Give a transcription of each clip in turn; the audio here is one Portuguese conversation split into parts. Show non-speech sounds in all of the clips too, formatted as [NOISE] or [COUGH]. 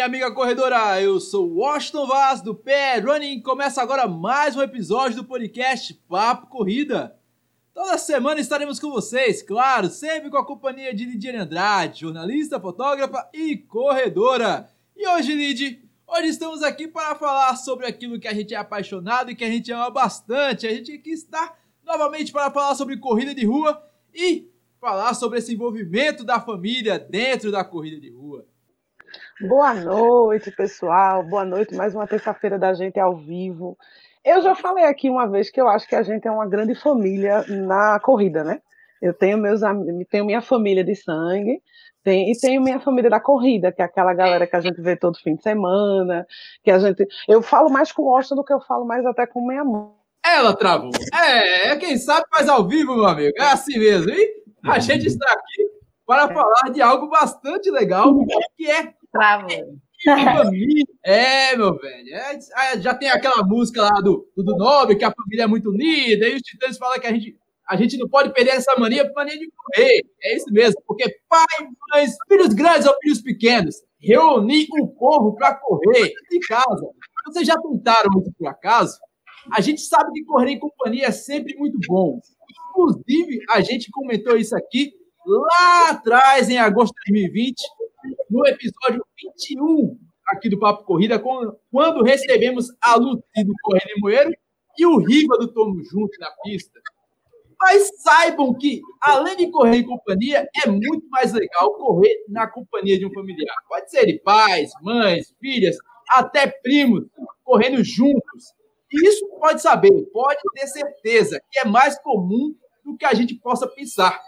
minha amiga corredora. Eu sou Washington Vaz do Pé Running. Começa agora mais um episódio do podcast Papo Corrida. Toda semana estaremos com vocês, claro, sempre com a companhia de Lidiane Andrade, jornalista, fotógrafa e corredora. E hoje, Lid, hoje estamos aqui para falar sobre aquilo que a gente é apaixonado e que a gente ama bastante. A gente aqui está novamente para falar sobre corrida de rua e falar sobre esse envolvimento da família dentro da corrida de rua. Boa noite, pessoal. Boa noite. Mais uma terça-feira da gente ao vivo. Eu já falei aqui uma vez que eu acho que a gente é uma grande família na corrida, né? Eu tenho meus tenho minha família de sangue, tem, e tenho minha família da corrida, que é aquela galera que a gente vê todo fim de semana, que a gente. Eu falo mais com Austin do que eu falo mais até com minha mãe. Ela travou. É, é quem sabe faz ao vivo, meu amigo. É assim mesmo, hein? a gente está aqui para falar de algo bastante legal, que é. Família. [LAUGHS] É, meu velho. É, já tem aquela música lá do, do Nobre, que a família é muito unida, e os titãs falam que a gente, a gente não pode perder essa mania, mania de correr. É isso mesmo, porque pai, mães, filhos grandes ou filhos pequenos, reunir o povo para correr de casa. Vocês já tentaram isso por acaso? A gente sabe que correr em companhia é sempre muito bom. Inclusive, a gente comentou isso aqui lá atrás, em agosto de 2020, no episódio 21 aqui do Papo Corrida, quando recebemos a Luci do Correio Moeiro e o Riva do Tomo Junto na pista. Mas saibam que, além de correr em companhia, é muito mais legal correr na companhia de um familiar. Pode ser de pais, mães, filhas, até primos, correndo juntos. E isso pode saber, pode ter certeza que é mais comum do que a gente possa pensar.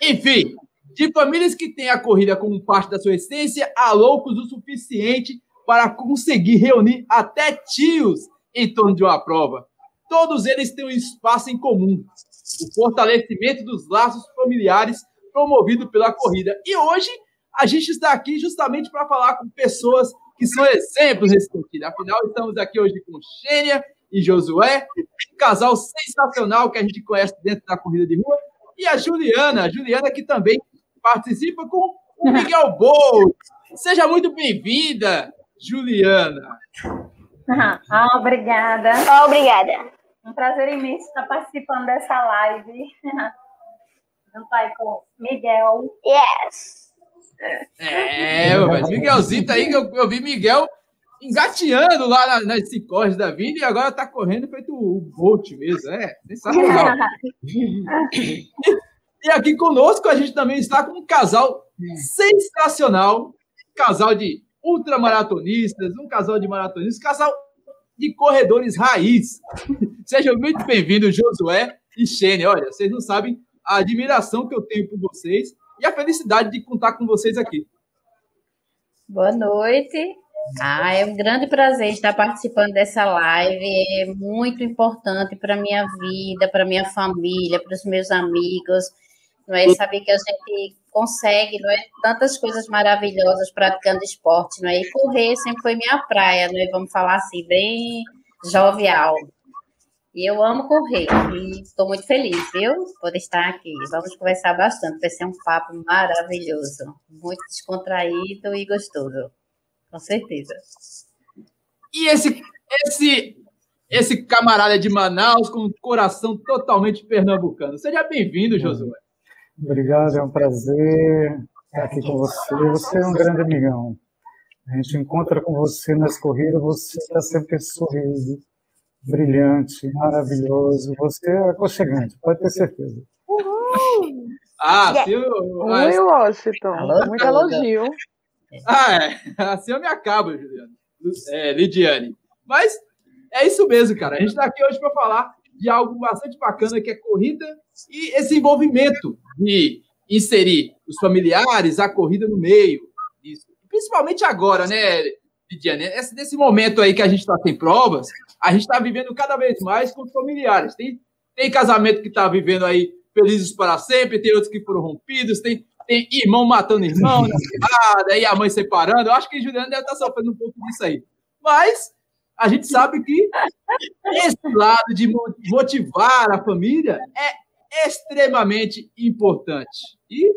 Enfim, de famílias que têm a corrida como parte da sua essência, há loucos o suficiente para conseguir reunir até tios em torno de uma prova. Todos eles têm um espaço em comum: o fortalecimento dos laços familiares promovido pela corrida. E hoje a gente está aqui justamente para falar com pessoas que são exemplos nesse sentido. Afinal, estamos aqui hoje com Xênia e Josué, um casal sensacional que a gente conhece dentro da corrida de rua, e a Juliana, a Juliana que também participa com o Miguel Bolt. Seja muito bem-vinda, Juliana. Ah, obrigada. Oh, obrigada. Um prazer imenso estar participando dessa live. [LAUGHS] Junto aí com Miguel. Yes. É, mas Miguelzinho tá aí, que eu, eu vi Miguel engateando lá nas, nas ciclões da vida e agora tá correndo feito o Bolt mesmo. É, sensacional. [LAUGHS] e aqui conosco a gente também está com um casal sensacional, um casal de ultramaratonistas, um casal de maratonistas, um casal de corredores raiz. [LAUGHS] Sejam muito bem-vindos, Josué e Xene. Olha, vocês não sabem a admiração que eu tenho por vocês e a felicidade de contar com vocês aqui. Boa noite. Ah, é um grande prazer estar participando dessa live. É muito importante para a minha vida, para a minha família, para os meus amigos. Não é saber que a gente consegue, não é tantas coisas maravilhosas praticando esporte, não é? E correr sempre foi minha praia, não é? Vamos falar assim, bem jovial. E eu amo correr e estou muito feliz, viu? Por estar aqui. Vamos conversar bastante. Vai ser um papo maravilhoso, muito descontraído e gostoso. Com certeza. E esse, esse, esse camarada de Manaus com um coração totalmente pernambucano. Seja bem-vindo, Josué. Obrigado, é um prazer estar aqui com você. Você é um grande amigão. A gente encontra com você nas corridas, você está sempre sorrindo brilhante, maravilhoso. Você é aconchegante, pode ter certeza. Uhul. Ah, yeah. sim. Oi, Washington. Muito elogio. Ah, é. Assim eu me acabo, Juliana. É, Lidiane. Mas é isso mesmo, cara. A gente está aqui hoje para falar de algo bastante bacana que é corrida e esse envolvimento de inserir os familiares, a corrida no meio. Isso. Principalmente agora, né, Lidiane? Nesse momento aí que a gente está sem provas, a gente está vivendo cada vez mais com os familiares. Tem, tem casamento que está vivendo aí felizes para sempre, tem outros que foram rompidos, tem, tem irmão matando irmão na [LAUGHS] cidade, e a mãe separando. Eu acho que Juliana deve estar tá sofrendo um pouco disso aí. Mas a gente sabe que esse lado de motivar a família é extremamente importante. E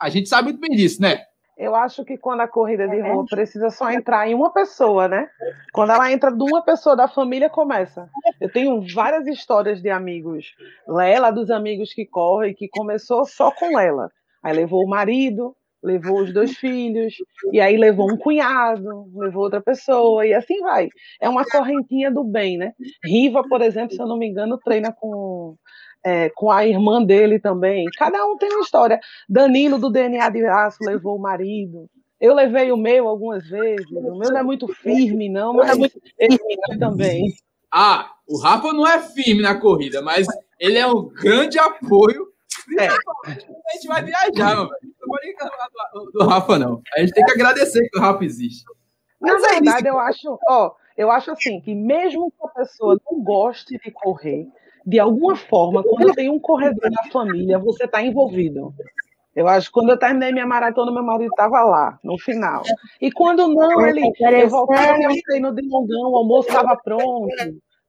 a gente sabe muito bem disso, né? Eu acho que quando a corrida de rua precisa só entrar em uma pessoa, né? Quando ela entra de uma pessoa da família, começa. Eu tenho várias histórias de amigos. Lela, dos amigos que correm, que começou só com ela. Aí levou o marido, levou os dois filhos, e aí levou um cunhado, levou outra pessoa, e assim vai. É uma correntinha do bem, né? Riva, por exemplo, se eu não me engano, treina com é, com a irmã dele também. Cada um tem uma história. Danilo, do DNA de Aço, levou o marido. Eu levei o meu algumas vezes. O meu não é muito firme, não, mas é muito firme também. Ah, o Rafa não é firme na corrida, mas ele é um grande apoio. É. A gente vai viajar, meu velho. Não pode reclamar do, do Rafa, não. A gente tem que agradecer que o Rafa existe. Na mas é verdade, é eu acho, ó, eu acho assim que mesmo que a pessoa não goste de correr, de alguma forma, quando tem um corredor na família, você está envolvido. Eu acho que quando eu terminei minha maratona, meu marido estava lá, no final. E quando não, ele eu voltava meu treino de longão, o almoço estava pronto.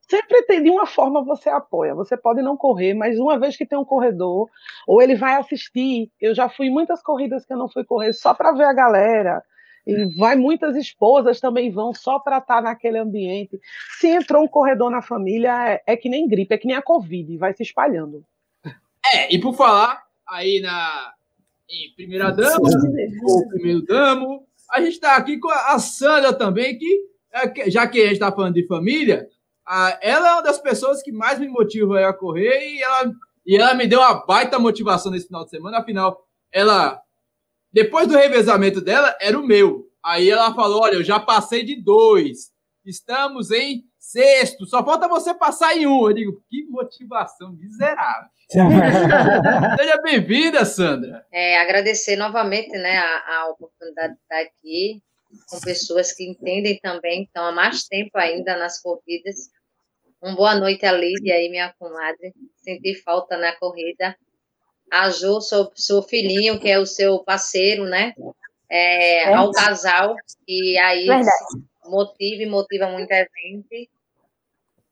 Sempre tem, de uma forma você apoia. Você pode não correr, mas uma vez que tem um corredor, ou ele vai assistir. Eu já fui em muitas corridas que eu não fui correr só para ver a galera. E vai muitas esposas também vão só para estar tá naquele ambiente. Se entrou um corredor na família, é, é, que nem gripe, é que nem a Covid, vai se espalhando. É, e por falar aí na em primeira dama, ou primeiro damo, a gente está aqui com a Sandra também, é, que já que a gente está falando de família, ela é uma das pessoas que mais me motiva a correr e ela, e ela me deu uma baita motivação nesse final de semana. Afinal, ela depois do revezamento dela, era o meu. Aí ela falou: Olha, eu já passei de dois. Estamos em sexto. Só falta você passar em um. Eu digo: Que motivação miserável. [LAUGHS] Seja bem-vinda, Sandra. É, agradecer novamente né, a, a oportunidade de estar aqui com pessoas que entendem também, que estão há mais tempo ainda nas corridas. Uma boa noite a Lídia aí, minha comadre. Senti falta na corrida a Ju, seu, seu filhinho, que é o seu parceiro, né? É, é. Ao casal, e aí Verdade. motiva e motiva muita gente.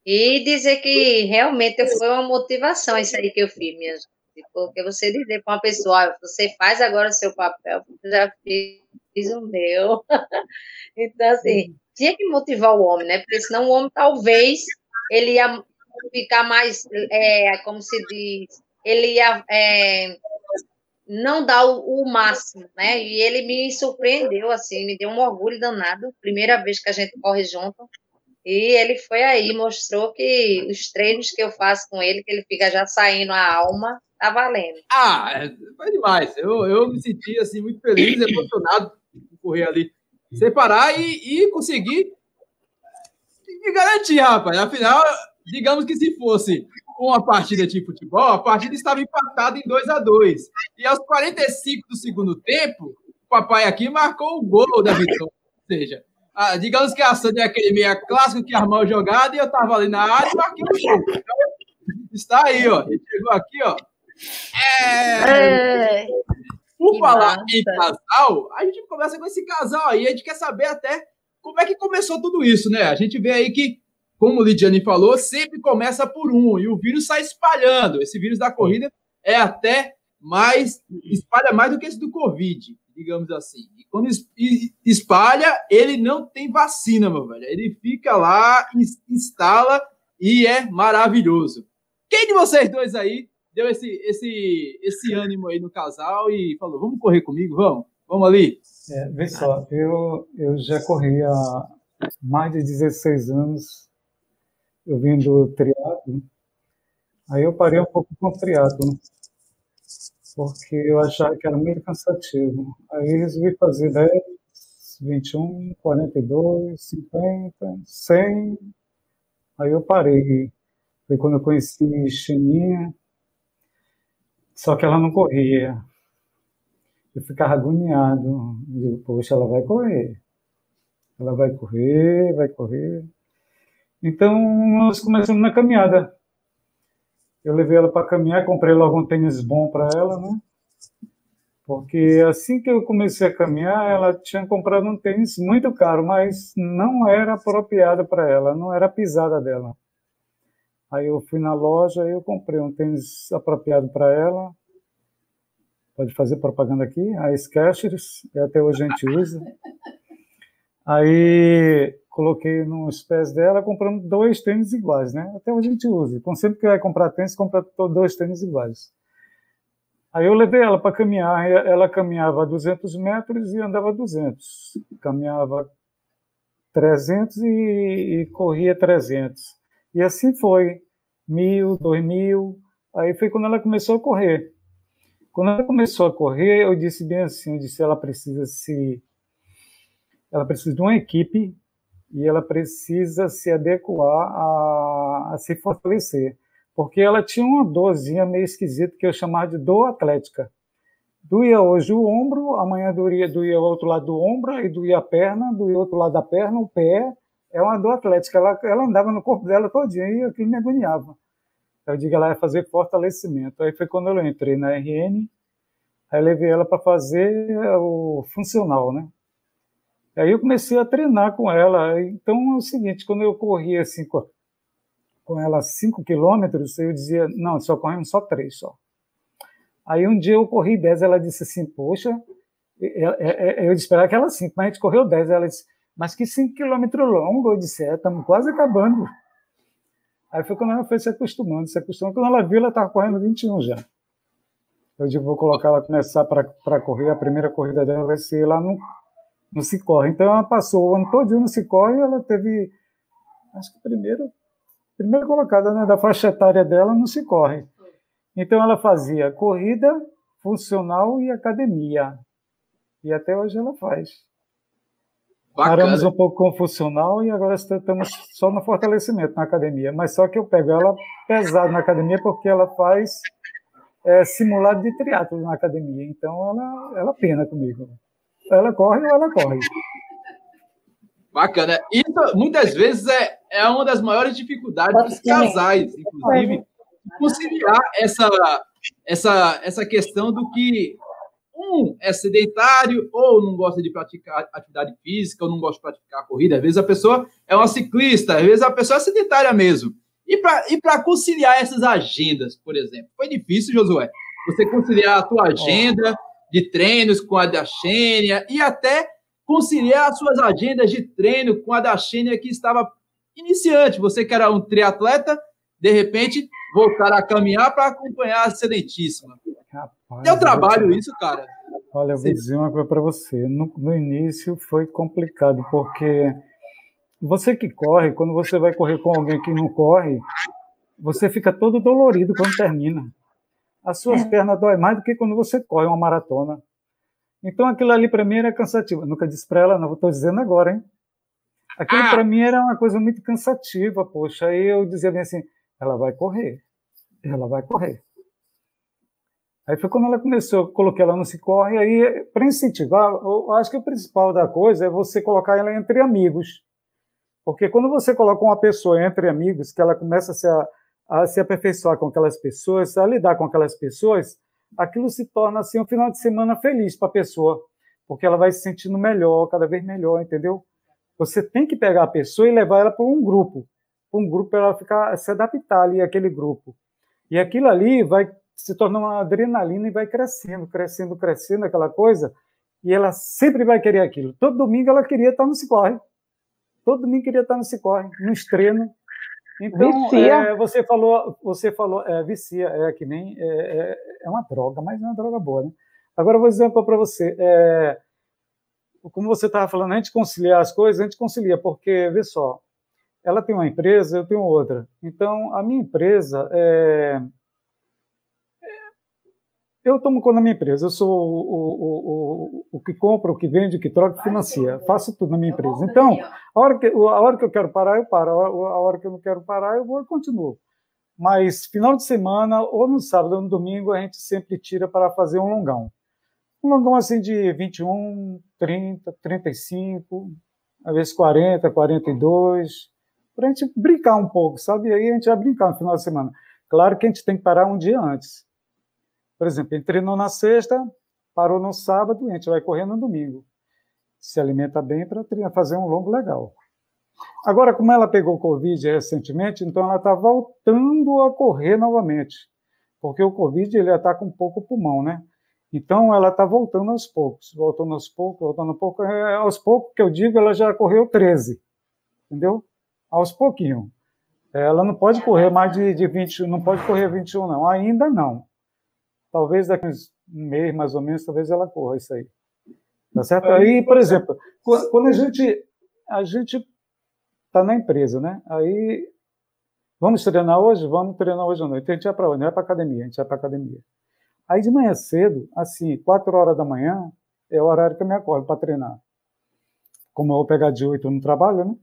E dizer que realmente foi uma motivação isso aí que eu fiz, minha gente. Porque você dizer para uma pessoa, você faz agora o seu papel, eu já fiz o meu. [LAUGHS] então, assim, tinha que motivar o homem, né? Porque senão o homem talvez ele ia ficar mais, é, como se diz, ele ia é, não dar o, o, máximo, né? E ele me surpreendeu, assim, me deu um orgulho danado, primeira vez que a gente corre junto. E ele foi aí, mostrou que os treinos que eu faço com ele, que ele fica já saindo a alma, tá valendo. Ah, é, foi demais. Eu, eu me senti assim muito feliz, emocionado de correr ali, separar e, e conseguir me garantir, rapaz. Afinal, digamos que se fosse uma partida de futebol, a partida estava empatada em 2 a 2 E aos 45 do segundo tempo, o papai aqui marcou o gol da vitória. Ou seja, digamos que a Sandra é aquele meia clássico que armou a jogada e eu estava ali na área e marquei o gol. Então, está aí, ó. Ele chegou aqui, ó. É... é. Por falar em casal, a gente começa com esse casal aí. A gente quer saber até como é que começou tudo isso, né? A gente vê aí que como o Lidiane falou, sempre começa por um e o vírus sai espalhando. Esse vírus da corrida é até mais, espalha mais do que esse do Covid, digamos assim. E quando espalha, ele não tem vacina, meu velho. Ele fica lá, instala e é maravilhoso. Quem de vocês dois aí deu esse, esse, esse ânimo aí no casal e falou: vamos correr comigo, vamos? Vamos ali? É, vê só, eu, eu já corri há mais de 16 anos eu vim do triatlo, aí eu parei um pouco com o triatlo, porque eu achava que era muito cansativo. Aí resolvi fazer 10, 21, 42, 50, 100, aí eu parei. Foi quando eu conheci Chininha, só que ela não corria. Eu ficava agoniado. Eu digo, poxa, ela vai correr. Ela vai correr, vai correr. Então, nós começamos na caminhada. Eu levei ela para caminhar, comprei logo um tênis bom para ela, né? Porque assim que eu comecei a caminhar, ela tinha comprado um tênis muito caro, mas não era apropriado para ela, não era a pisada dela. Aí eu fui na loja eu comprei um tênis apropriado para ela. Pode fazer propaganda aqui, a Skechers, até hoje a gente usa. Aí coloquei nos pés dela, compramos dois tênis iguais, né? Até hoje a gente usa. Então sempre que vai comprar tênis, compra dois tênis iguais. Aí eu levei ela para caminhar, ela caminhava 200 metros e andava 200. Caminhava 300 e, e corria 300. E assim foi, mil, dois mil. Aí foi quando ela começou a correr. Quando ela começou a correr, eu disse bem assim, eu disse, ela precisa se ela precisa de uma equipe e ela precisa se adequar a, a se fortalecer, porque ela tinha uma dorzinha meio esquisita que eu chamava de dor atlética. Doía hoje o ombro, amanhã doía, doía o outro lado do ombro, aí doía a perna, doía o outro lado da perna, o pé. É uma dor atlética. Ela, ela andava no corpo dela todinha e aquilo me agoniava. Eu digo, ela ia fazer fortalecimento. Aí foi quando eu entrei na RN, aí levei ela para fazer o funcional, né? Aí eu comecei a treinar com ela. Então é o seguinte, quando eu corria assim com, com ela 5 quilômetros, eu dizia, não, só corremos só três só. Aí um dia eu corri 10, ela disse assim, poxa, eu esperava que ela 5, mas a gente correu 10. Ela disse, mas que 5 quilômetros longo? Eu disse, é, estamos quase acabando. Aí foi quando ela foi se acostumando, se acostumando. Quando ela viu, ela estava correndo 21 já. Eu digo, vou colocar ela começar para correr. A primeira corrida dela vai ser lá no, no Cicorre. Então ela passou o ano todo no Cicorre e ela teve, acho que a primeira, colocada né, da faixa etária dela no Cicorre. Então ela fazia corrida, funcional e academia. E até hoje ela faz. Bacana. Paramos um pouco com o funcional e agora estamos só no fortalecimento na academia. Mas só que eu pego ela pesado na academia porque ela faz é, simulado de triatlo na academia. Então ela, ela pena comigo. Ela corre ou ela corre. Bacana. Isso muitas vezes é, é uma das maiores dificuldades dos casais, inclusive, conciliar essa, essa, essa questão do que um é sedentário ou não gosta de praticar atividade física ou não gosta de praticar corrida. Às vezes a pessoa é uma ciclista, às vezes a pessoa é sedentária mesmo. E para e conciliar essas agendas, por exemplo, foi difícil, Josué? Você conciliar a tua agenda de treinos com a da Xênia e até conciliar as suas agendas de treino com a da Xênia que estava iniciante. Você que era um triatleta, de repente voltar a caminhar para acompanhar a Excelentíssima. Rapaz, Deu trabalho isso, cara? Olha, eu vou dizer uma coisa para você. No, no, início foi complicado, porque você que corre, quando você vai correr com alguém que não corre, você fica todo dolorido quando termina. As suas é. pernas doem mais do que quando você corre uma maratona. Então aquilo ali para mim era cansativo. Eu nunca disse para ela, não, estou dizendo agora, hein? Aquilo ah. para mim era uma coisa muito cansativa, poxa. Aí eu dizia bem assim, ela vai correr, ela vai correr. Aí foi quando ela começou, eu coloquei ela no Cicorre, aí para incentivar, eu acho que o principal da coisa é você colocar ela entre amigos. Porque quando você coloca uma pessoa entre amigos, que ela começa a se, a, a se aperfeiçoar com aquelas pessoas, a lidar com aquelas pessoas, aquilo se torna assim um final de semana feliz para a pessoa, porque ela vai se sentindo melhor, cada vez melhor, entendeu? Você tem que pegar a pessoa e levar ela para um grupo, um grupo para ela ficar se adaptar ali àquele grupo. E aquilo ali vai se torna uma adrenalina e vai crescendo, crescendo, crescendo aquela coisa, e ela sempre vai querer aquilo. Todo domingo ela queria estar no Cicorre. Todo domingo queria estar no Cicorre, no estreno. Então, é, você falou, você falou, é, vicia, é que nem, é, é, é uma droga, mas é uma droga boa, né? Agora eu vou dizer uma coisa para você, é, como você estava falando, a gente conciliar as coisas, a gente concilia, porque, vê só, ela tem uma empresa, eu tenho outra. Então, a minha empresa, é, eu tomo conta da minha empresa, eu sou o, o, o, o que compra, o que vende, o que troca, o que financia, faço tudo na minha empresa. Então, a hora que, a hora que eu quero parar, eu paro, a hora que eu não quero parar, eu vou e continuo. Mas final de semana, ou no sábado ou no domingo, a gente sempre tira para fazer um longão. Um longão assim de 21, 30, 35, às vezes 40, 42, para a gente brincar um pouco, sabe? E aí a gente vai brincar no final de semana. Claro que a gente tem que parar um dia antes por exemplo, treinou na sexta, parou no sábado, a gente vai correr no domingo. Se alimenta bem para fazer um longo legal. Agora, como ela pegou Covid recentemente, então ela está voltando a correr novamente. Porque o Covid ele ataca um pouco o pulmão, né? Então, ela está voltando aos poucos, voltando aos poucos, voltando aos poucos. É, aos poucos que eu digo, ela já correu 13, entendeu? Aos pouquinho. Ela não pode correr mais de, de 20, não pode correr 21, não. Ainda não. Talvez daqui a um mês, mais ou menos, talvez ela corra isso aí. Tá certo? Aí, por exemplo, quando a gente a gente está na empresa, né? Aí vamos treinar hoje, vamos treinar hoje à noite. A gente vai para onde? É para academia, a gente vai para academia. Aí de manhã cedo, assim, quatro horas da manhã, é o horário que eu me acordo para treinar. Como eu vou pegar de oito no trabalho, né?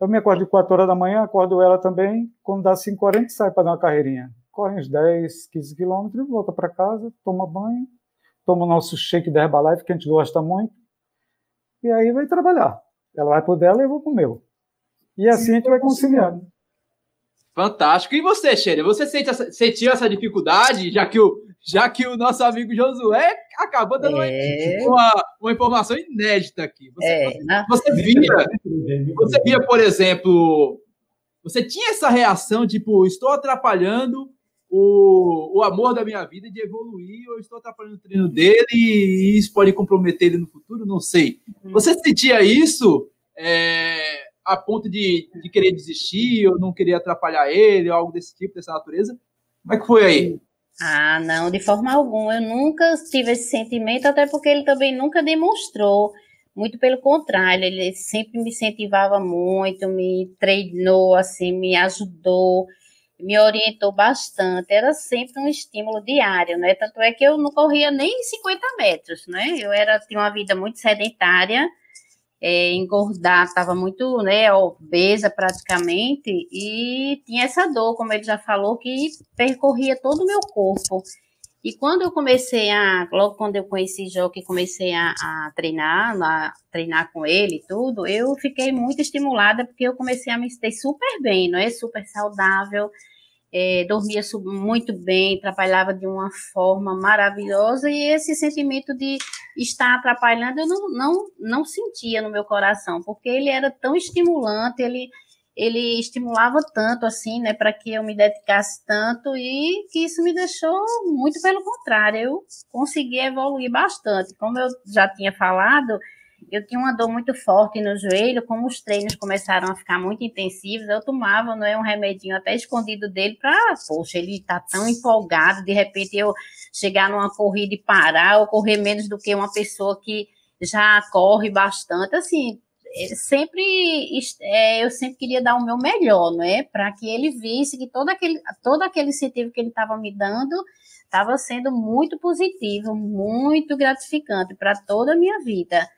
Eu me acordo de quatro horas da manhã, acordo ela também. Quando dá cinco horas, a gente sai para dar uma carreirinha. Corre uns 10, 15 quilômetros, volta para casa, toma banho, toma o nosso shake da Herbalife, que a gente gosta muito, e aí vai trabalhar. Ela vai pro dela e eu vou pro meu. E assim a gente vai conciliando. Fantástico. E você, Sheila? Você sente essa, sentiu essa dificuldade, já que o, já que o nosso amigo Josué acabou dando é... uma, uma informação inédita aqui. Você, é, você, você, via, você via, por exemplo, você tinha essa reação, tipo, estou atrapalhando o, o amor da minha vida de evoluir, ou estou atrapalhando o treino dele e isso pode comprometer ele no futuro, não sei. Uhum. Você sentia isso é, a ponto de, de querer desistir ou não querer atrapalhar ele, ou algo desse tipo, dessa natureza? Como é que foi aí? Ah, não, de forma alguma. Eu nunca tive esse sentimento, até porque ele também nunca demonstrou. Muito pelo contrário, ele sempre me incentivava muito, me treinou, assim, me ajudou me orientou bastante, era sempre um estímulo diário, né? Tanto é que eu não corria nem 50 metros, né? Eu era, tinha uma vida muito sedentária, é, engordar, estava muito, né, obesa praticamente, e tinha essa dor, como ele já falou, que percorria todo o meu corpo. E quando eu comecei a, logo quando eu conheci Jó, que comecei a, a treinar, a treinar com ele e tudo, eu fiquei muito estimulada porque eu comecei a me sentir super bem, não é? Super saudável, é, dormia muito bem, trabalhava de uma forma maravilhosa e esse sentimento de estar atrapalhando eu não, não, não sentia no meu coração, porque ele era tão estimulante, ele, ele estimulava tanto assim, né, para que eu me dedicasse tanto e que isso me deixou muito pelo contrário, eu consegui evoluir bastante. Como eu já tinha falado, eu tinha uma dor muito forte no joelho, como os treinos começaram a ficar muito intensivos, eu tomava, não é um remedinho até escondido dele para, poxa, ele está tão empolgado, de repente eu chegar numa corrida e parar, ou correr menos do que uma pessoa que já corre bastante, assim, é, sempre é, eu sempre queria dar o meu melhor, não é? Para que ele visse que todo aquele, todo aquele incentivo que ele estava me dando estava sendo muito positivo, muito gratificante para toda a minha vida.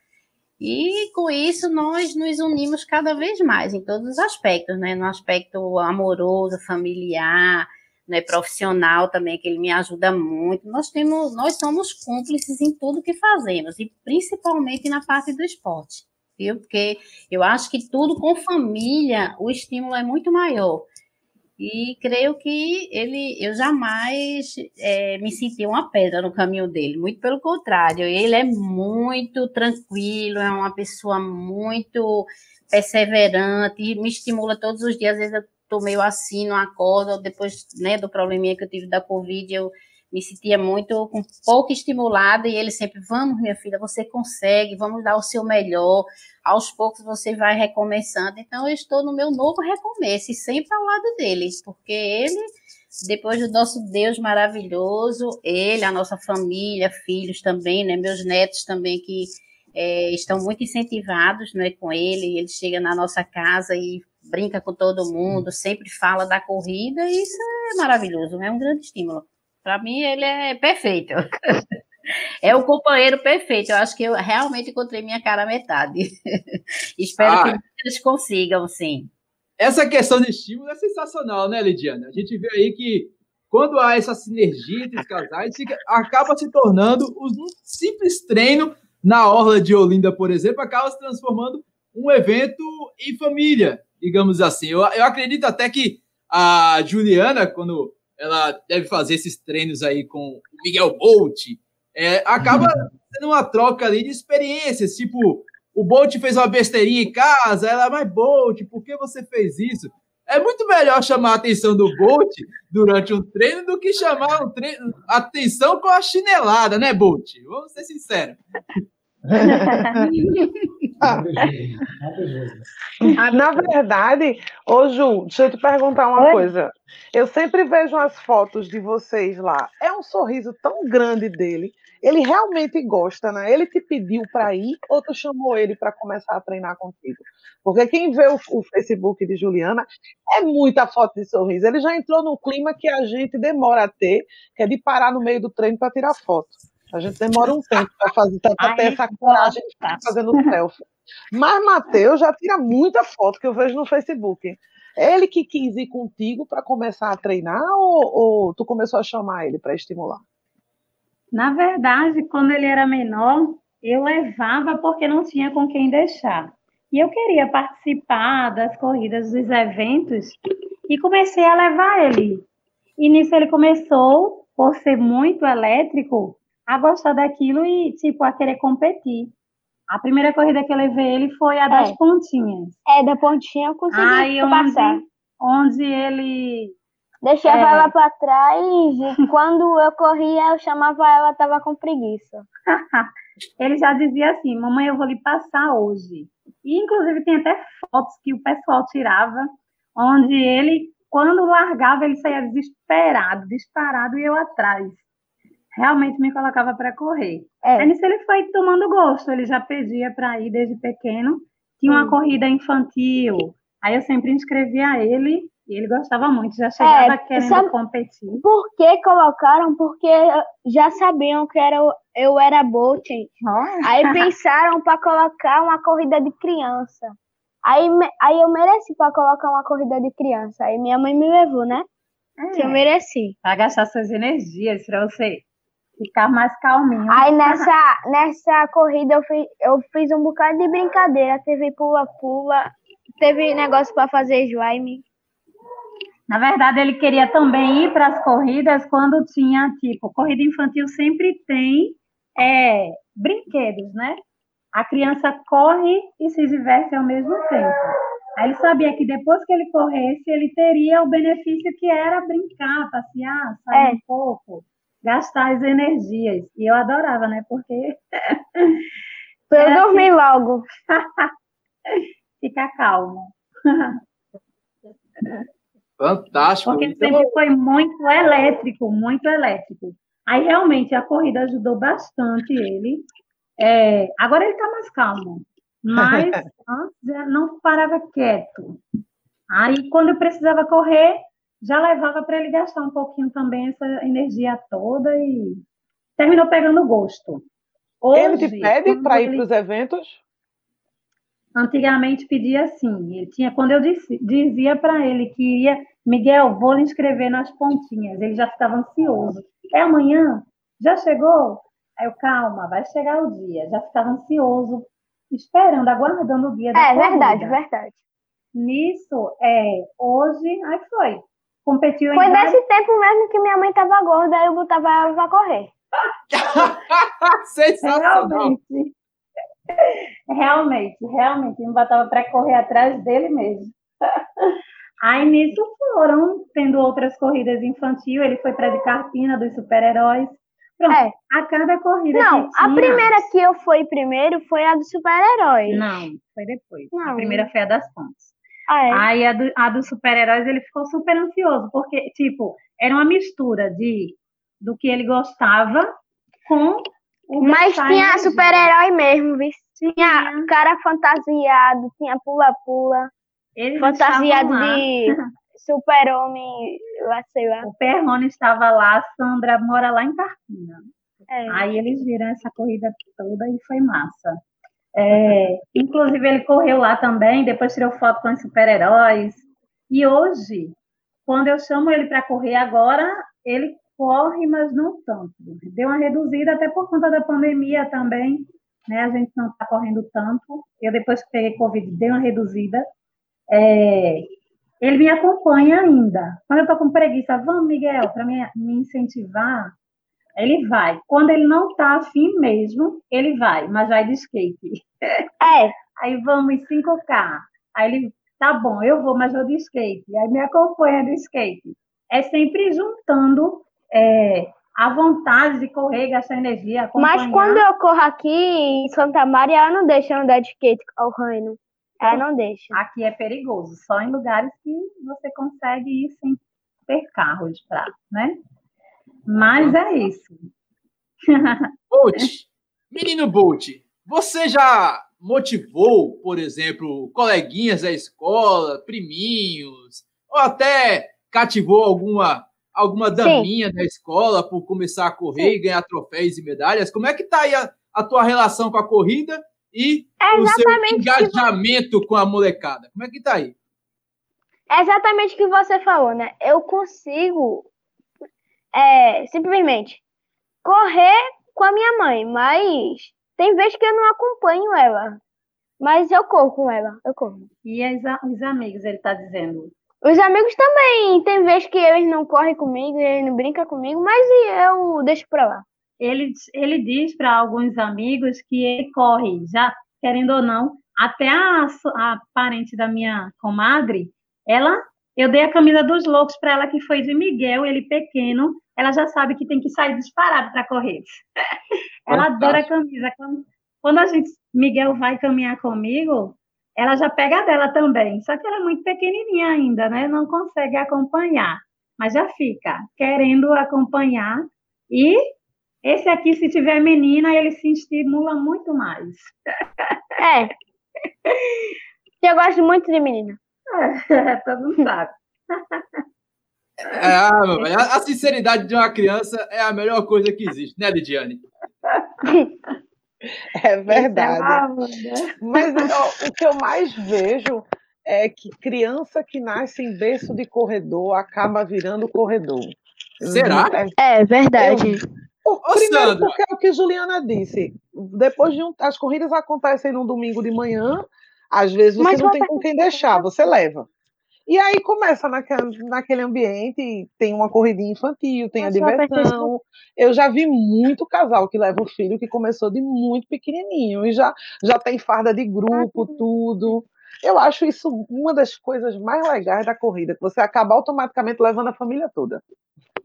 E com isso nós nos unimos cada vez mais em todos os aspectos, né? No aspecto amoroso, familiar, né, profissional também, que ele me ajuda muito. Nós temos, nós somos cúmplices em tudo que fazemos, e principalmente na parte do esporte, viu? Porque eu acho que tudo com família, o estímulo é muito maior. E creio que ele, eu jamais é, me senti uma pedra no caminho dele, muito pelo contrário, ele é muito tranquilo, é uma pessoa muito perseverante, me estimula todos os dias, às vezes eu tô meio assim, não acordo, depois né, do probleminha que eu tive da Covid, eu me sentia muito com pouco estimulada e ele sempre, vamos, minha filha, você consegue, vamos dar o seu melhor. Aos poucos você vai recomeçando. Então eu estou no meu novo recomeço e sempre ao lado dele, porque ele, depois do nosso Deus maravilhoso, ele, a nossa família, filhos também, né, meus netos também que é, estão muito incentivados, né, com ele. Ele chega na nossa casa e brinca com todo mundo, sempre fala da corrida e isso é maravilhoso, é um grande estímulo. Para mim, ele é perfeito. É o companheiro perfeito. Eu acho que eu realmente encontrei minha cara metade. [LAUGHS] Espero ah, que eles consigam, sim. Essa questão de estímulo é sensacional, né, Lidiana? A gente vê aí que quando há essa sinergia entre os casais, acaba se tornando um simples treino na Orla de Olinda, por exemplo, acaba se transformando um evento em família, digamos assim. Eu, eu acredito até que a Juliana, quando ela deve fazer esses treinos aí com o Miguel Bolt. É, acaba sendo uma troca ali de experiências, tipo, o Bolt fez uma besteirinha em casa, ela, mas Bolt, por que você fez isso? É muito melhor chamar a atenção do Bolt durante um treino do que chamar um treino, atenção com a chinelada, né, Bolt? Vamos ser sinceros. [LAUGHS] Na verdade, ô Ju, deixa eu te perguntar uma Oi? coisa. Eu sempre vejo as fotos de vocês lá. É um sorriso tão grande dele. Ele realmente gosta, né? Ele te pediu para ir ou tu chamou ele para começar a treinar contigo? Porque quem vê o, o, Facebook de Juliana é muita foto de sorriso. Ele já entrou no clima que a gente demora a ter, que é de parar no meio do treino para tirar foto. A gente demora um tempo para fazer, para ter essa coragem de ficar fazendo selfie. Mas Matheus já tira muita foto que eu vejo no Facebook. Ele que quis ir contigo para começar a treinar ou, ou tu começou a chamar ele para estimular? Na verdade, quando ele era menor, eu levava porque não tinha com quem deixar. E eu queria participar das corridas, dos eventos, e comecei a levar ele. E nisso ele começou, por ser muito elétrico, a gostar daquilo e, tipo, a querer competir. A primeira corrida que eu levei ele foi a das é. pontinhas. É, da pontinha eu consegui Aí, passar. Onde, ele... Deixava é... ela para trás e [LAUGHS] quando eu corria, eu chamava ela, tava com preguiça. [LAUGHS] ele já dizia assim, mamãe, eu vou lhe passar hoje. E, inclusive, tem até fotos que o pessoal tirava, onde ele, quando largava, ele saía desesperado, disparado, e eu atrás realmente me colocava para correr. É. Aí nisso ele foi tomando gosto, ele já pedia para ir desde pequeno. Tinha uma corrida infantil, aí eu sempre inscrevia ele e ele gostava muito, já chegava é, querendo sabe, competir. Por que colocaram? Porque já sabiam que era, eu era boa, oh. Aí pensaram para colocar uma corrida de criança. Aí, aí eu mereci para colocar uma corrida de criança. Aí minha mãe me levou, né? É. Que eu mereci. Para gastar suas energias, para você ficar mais calminho. Aí nessa, nessa corrida eu fiz, eu fiz um bocado de brincadeira. Teve pula-pula, teve negócio para fazer slime. Na verdade, ele queria também ir para as corridas quando tinha, tipo, corrida infantil sempre tem é, brinquedos, né? A criança corre e se diverte ao mesmo tempo. Aí ele sabia que depois que ele corresse, ele teria o benefício que era brincar, passear, sair é. um pouco gastar as energias. E eu adorava, né? Porque. [LAUGHS] eu dormi assim... logo. [LAUGHS] Fica calmo. Fantástico. Porque então... sempre foi muito elétrico, muito elétrico. Aí realmente a corrida ajudou bastante ele. É, agora ele está mais calmo, mas [LAUGHS] antes não parava quieto. Aí quando eu precisava correr, já levava para ele gastar um pouquinho também essa energia toda e terminou pegando gosto. Hoje, ele te pede para ir para os eventos? Antigamente pedia assim. Ele tinha, quando eu disse, dizia para ele que iria, Miguel, vou lhe inscrever nas pontinhas. Ele já ficava ansioso. É amanhã? Já chegou? Aí eu, calma, vai chegar o dia. Já ficava ansioso, esperando, aguardando o dia da É corrida. verdade, verdade. Nisso, é, hoje, aí foi competiu Foi nesse tempo mesmo que minha mãe tava gorda, aí eu botava ela pra correr. [LAUGHS] Sensacional. Realmente. Realmente, realmente, me botava para correr atrás dele mesmo. [LAUGHS] Aí nisso foram tendo outras corridas infantil, ele foi para de Carpina dos super-heróis. Pronto, é. a cada corrida. Não, a primeira que eu fui primeiro foi a dos super-heróis. Não, foi depois. Não. A primeira foi a das pontes. Ah, é? Aí a, do, a dos super-heróis ele ficou super ansioso, porque, tipo, era uma mistura de do que ele gostava com o Mas tinha super-herói mesmo, viu? Tinha cara fantasiado, tinha pula-pula, fantasiado de [LAUGHS] super-homem, lá sei lá. O Perrone estava lá, a Sandra mora lá em Carpina. É. Aí eles viram essa corrida toda e foi massa. É, inclusive, ele correu lá também, depois tirou foto com os super-heróis. E hoje, quando eu chamo ele para correr agora, ele corre, mas não tanto. Deu uma reduzida até por conta da pandemia também, né? A gente não está correndo tanto. Eu, depois que peguei Covid, dei uma reduzida. É, ele me acompanha ainda. Quando eu estou com preguiça, vamos, Miguel, para me, me incentivar, ele vai. Quando ele não tá afim mesmo, ele vai, mas vai de skate. É. [LAUGHS] Aí vamos 5K. Aí ele tá bom, eu vou, mas vou de skate. Aí me acompanha do skate. É sempre juntando é, a vontade de correr, gastar energia. Acompanhar. Mas quando eu corro aqui em Santa Maria, ela não deixa andar de skate ao reino. Ela não deixa. Aqui é perigoso, só em lugares que você consegue ir sem ter carros para, né? Mas é isso. [LAUGHS] Bolt, menino Bolt, você já motivou, por exemplo, coleguinhas da escola, priminhos, ou até cativou alguma alguma daminha Sim. da escola por começar a correr Sim. e ganhar troféus e medalhas? Como é que tá aí a, a tua relação com a corrida e é o seu engajamento que... com a molecada? Como é que tá aí? É exatamente o que você falou, né? Eu consigo é, simplesmente correr com a minha mãe, mas tem vezes que eu não acompanho ela. Mas eu corro com ela, eu corro. E os amigos, ele tá dizendo? Os amigos também, tem vezes que eles não correm comigo, eles não brincam comigo, mas eu deixo pra lá. Ele, ele diz para alguns amigos que ele corre, já querendo ou não, até a, a parente da minha comadre, ela, eu dei a camisa dos loucos para ela que foi de Miguel, ele pequeno, ela já sabe que tem que sair disparado para correr. [LAUGHS] ela adora a camisa. Quando, quando a gente, Miguel vai caminhar comigo, ela já pega a dela também. Só que ela é muito pequenininha ainda, né? Não consegue acompanhar. Mas já fica querendo acompanhar. E esse aqui, se tiver menina, ele se estimula muito mais. É. Eu gosto muito de menina. [LAUGHS] É, todo mundo sabe. [LAUGHS] É, a, a sinceridade de uma criança é a melhor coisa que existe, né, Lidiane? [LAUGHS] É verdade. Mas ó, o que eu mais vejo é que criança que nasce em berço de corredor acaba virando corredor. Será? É, é verdade. Eu, primeiro Sandra. porque é o que Juliana disse. Depois de um, as corridas acontecem no domingo de manhã, às vezes você Mas não tem com quem deixar, você leva. E aí começa naquele, naquele ambiente, tem uma corridinha infantil, tem Mas a diversão. Eu já vi muito casal que leva o filho que começou de muito pequenininho e já, já tem farda de grupo, tudo. Eu acho isso uma das coisas mais legais da corrida, que você acaba automaticamente levando a família toda.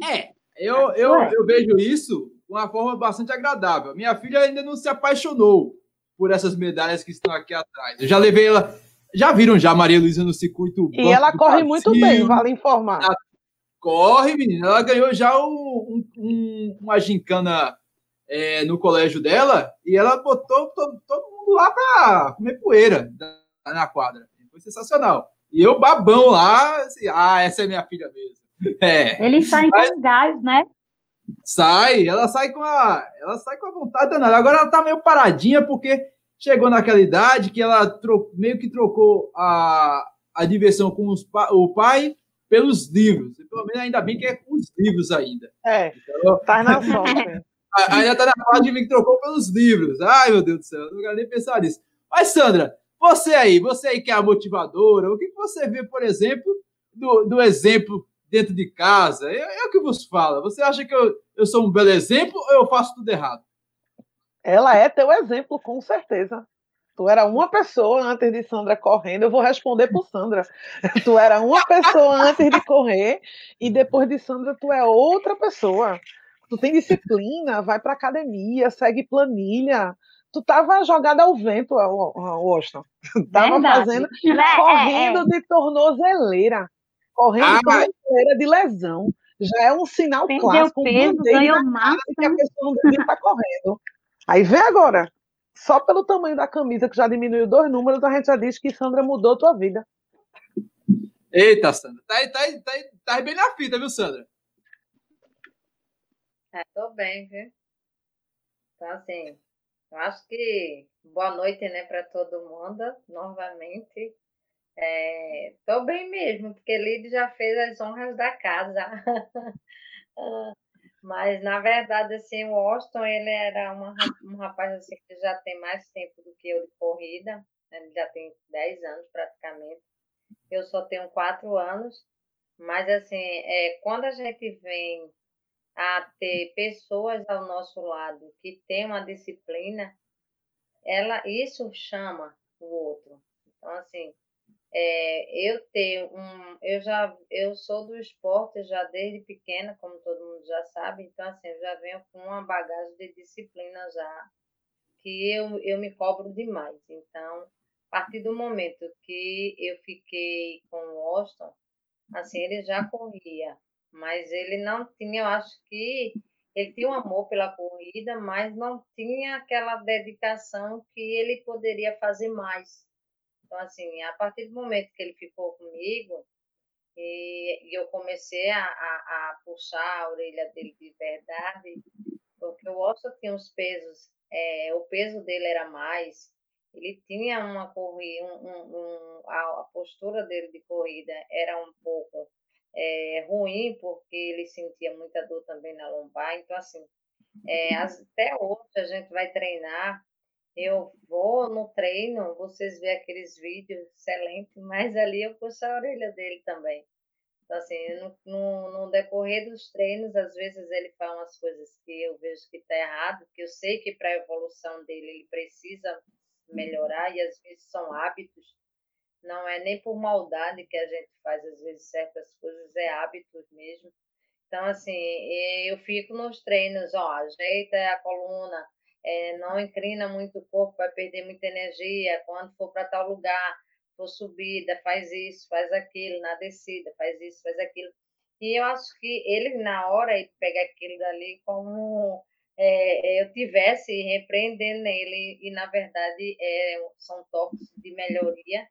É, eu, eu, eu vejo isso de uma forma bastante agradável. Minha filha ainda não se apaixonou por essas medalhas que estão aqui atrás. Eu já levei ela já viram já a Maria Luísa no circuito E ela corre muito bem, vale informar. Ela corre, menina. Ela ganhou já um, um, uma gincana é, no colégio dela e ela botou todo, todo mundo lá para comer poeira na quadra. Foi sensacional. E eu babão lá, assim, ah, essa é minha filha mesmo. [LAUGHS] É. Ele sai com gás, né? Sai, ela sai com a, ela sai com a vontade danada. Agora ela tá meio paradinha porque chegou naquela idade que ela meio que trocou a, a diversão com os, o pai pelos livros. Pelo menos ainda bem que é com os livros ainda. É, então, tá na [LAUGHS] sorte. ainda tá na fase de mim que trocou pelos livros. Ai, meu Deus do céu, não quero nem pensar nisso. Mas, Sandra, você aí, você aí que é a motivadora, o que você vê, por exemplo, do, do exemplo dentro de casa? É, é o que vos fala. Você acha que eu, eu sou um belo exemplo ou eu faço tudo errado? Ela é teu exemplo, com certeza. Tu era uma pessoa antes de Sandra correndo. Eu vou responder por Sandra. [LAUGHS] Tu era uma pessoa antes de correr e depois de Sandra tu é outra pessoa. Tu tem disciplina, vai para academia, segue planilha. Tu tava jogada ao vento, Washington. [LAUGHS] Tava Verdade. fazendo, é, correndo é, é. de tornozeleira, correndo ah, de tornozeleira de lesão. Já é um sinal Perdeu clássico, peso, um ganhou massa. que a pessoa não devia estar tá correndo. Aí vem agora. Só pelo tamanho da camisa, que já diminuiu dois números, a gente já diz que Sandra mudou a tua vida. Eita, Sandra. Tá, tá, tá, tá bem na fita, viu, Sandra? É, tô bem, viu? Então, assim, eu acho que boa noite, né, para todo mundo, novamente. É, tô bem mesmo, porque Lid já fez as honras da casa. [LAUGHS] Mas, na verdade, assim, o Austin, ele era uma, um rapaz assim, que já tem mais tempo do que eu de corrida. Né, ele já tem 10 anos, praticamente. Eu só tenho 4 anos. Mas, assim, é, quando a gente vem a ter pessoas ao nosso lado que têm uma disciplina, ela, isso chama o outro. Então, assim, é, eu tenho um, eu já, eu sou do esporte já desde pequena, como todo mundo já sabe, então assim, eu já venho com uma bagagem de disciplina já, que eu, eu me cobro demais. Então, a partir do momento que eu fiquei com o Austin, assim, ele já corria, mas ele não tinha, eu acho que ele tinha um amor pela corrida, mas não tinha aquela dedicação que ele poderia fazer mais. Então, assim, a partir do momento que ele ficou comigo, e, e eu comecei a, a, a, puxar a orelha dele de verdade, porque o Austin tinha os pesos, é, o peso dele era mais, ele tinha uma corrida, um, um, um, a, a, postura dele de corrida era um pouco é, ruim, porque ele sentia muita dor também na lombar. Então, assim, é, até hoje a gente vai treinar eu vou no treino, vocês vê aqueles vídeos excelentes, mas ali eu puxo a orelha dele também. Então, assim, no, no, no, decorrer dos treinos, às vezes ele fala umas coisas que eu vejo que está errado, que eu sei que para a evolução dele ele precisa melhorar, e às vezes são hábitos, não é nem por maldade que a gente faz, às vezes, certas coisas, é hábitos mesmo. Então, assim, eu fico nos treinos, ó, ajeita a coluna, é, não inclina muito o corpo, vai perder muita energia. Quando for para tal lugar, for subida, faz isso, faz aquilo, na descida, faz isso, faz aquilo. E eu acho que ele, na hora, ele pega aquilo dali como é, eu tivesse repreendendo ele, e na verdade é, são toques de melhoria,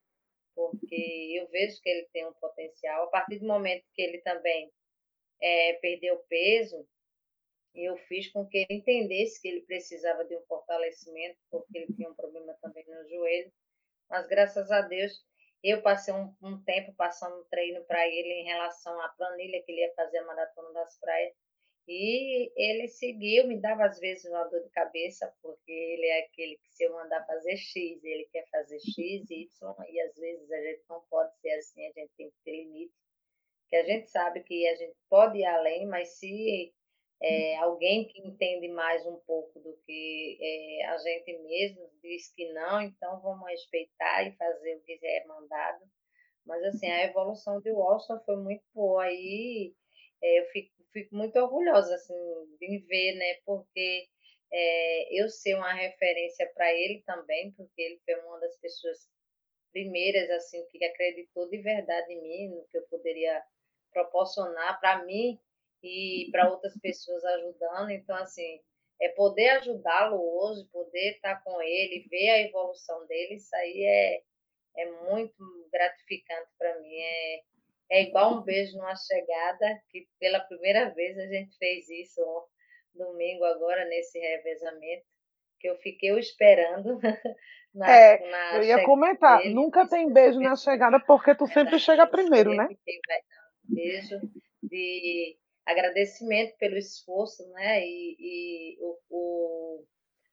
porque eu vejo que ele tem um potencial. A partir do momento que ele também é, perdeu peso, eu fiz com que ele entendesse que ele precisava de um fortalecimento, porque ele tinha um problema também no joelho. Mas graças a Deus, eu passei um, um tempo passando treino para ele em relação à planilha que ele ia fazer a maratona das praias. E ele seguiu, me dava às vezes uma dor de cabeça, porque ele é aquele que se eu mandar fazer X, ele quer fazer X, Y, e às vezes a gente não pode ser assim, a gente tem que ter limite. Que a gente sabe que a gente pode ir além, mas se é, alguém que entende mais um pouco do que é, a gente mesmo diz que não, então vamos respeitar e fazer o que é mandado. Mas, assim, a evolução de Washington foi muito boa e é, eu fico, fico, muito orgulhosa, assim, de ver, né, porque eu ser uma referência para ele também, porque ele foi uma das pessoas primeiras, assim, que acreditou de verdade em mim, no que eu poderia proporcionar para mim e para outras pessoas ajudando. Então, assim, é poder ajudá-lo hoje, poder estar com ele, ver a evolução dele, isso aí é, é muito gratificante para mim. É, é igual um beijo numa chegada, que pela primeira vez a gente fez isso domingo agora, nesse revezamento, que eu fiquei esperando. [LAUGHS] Na, é, na eu ia comentar, dele, nunca tem beijo na chegada, porque tu sempre chega primeiro, [LAUGHS] né? Beijo de agradecimento pelo esforço, né, e, e o, o,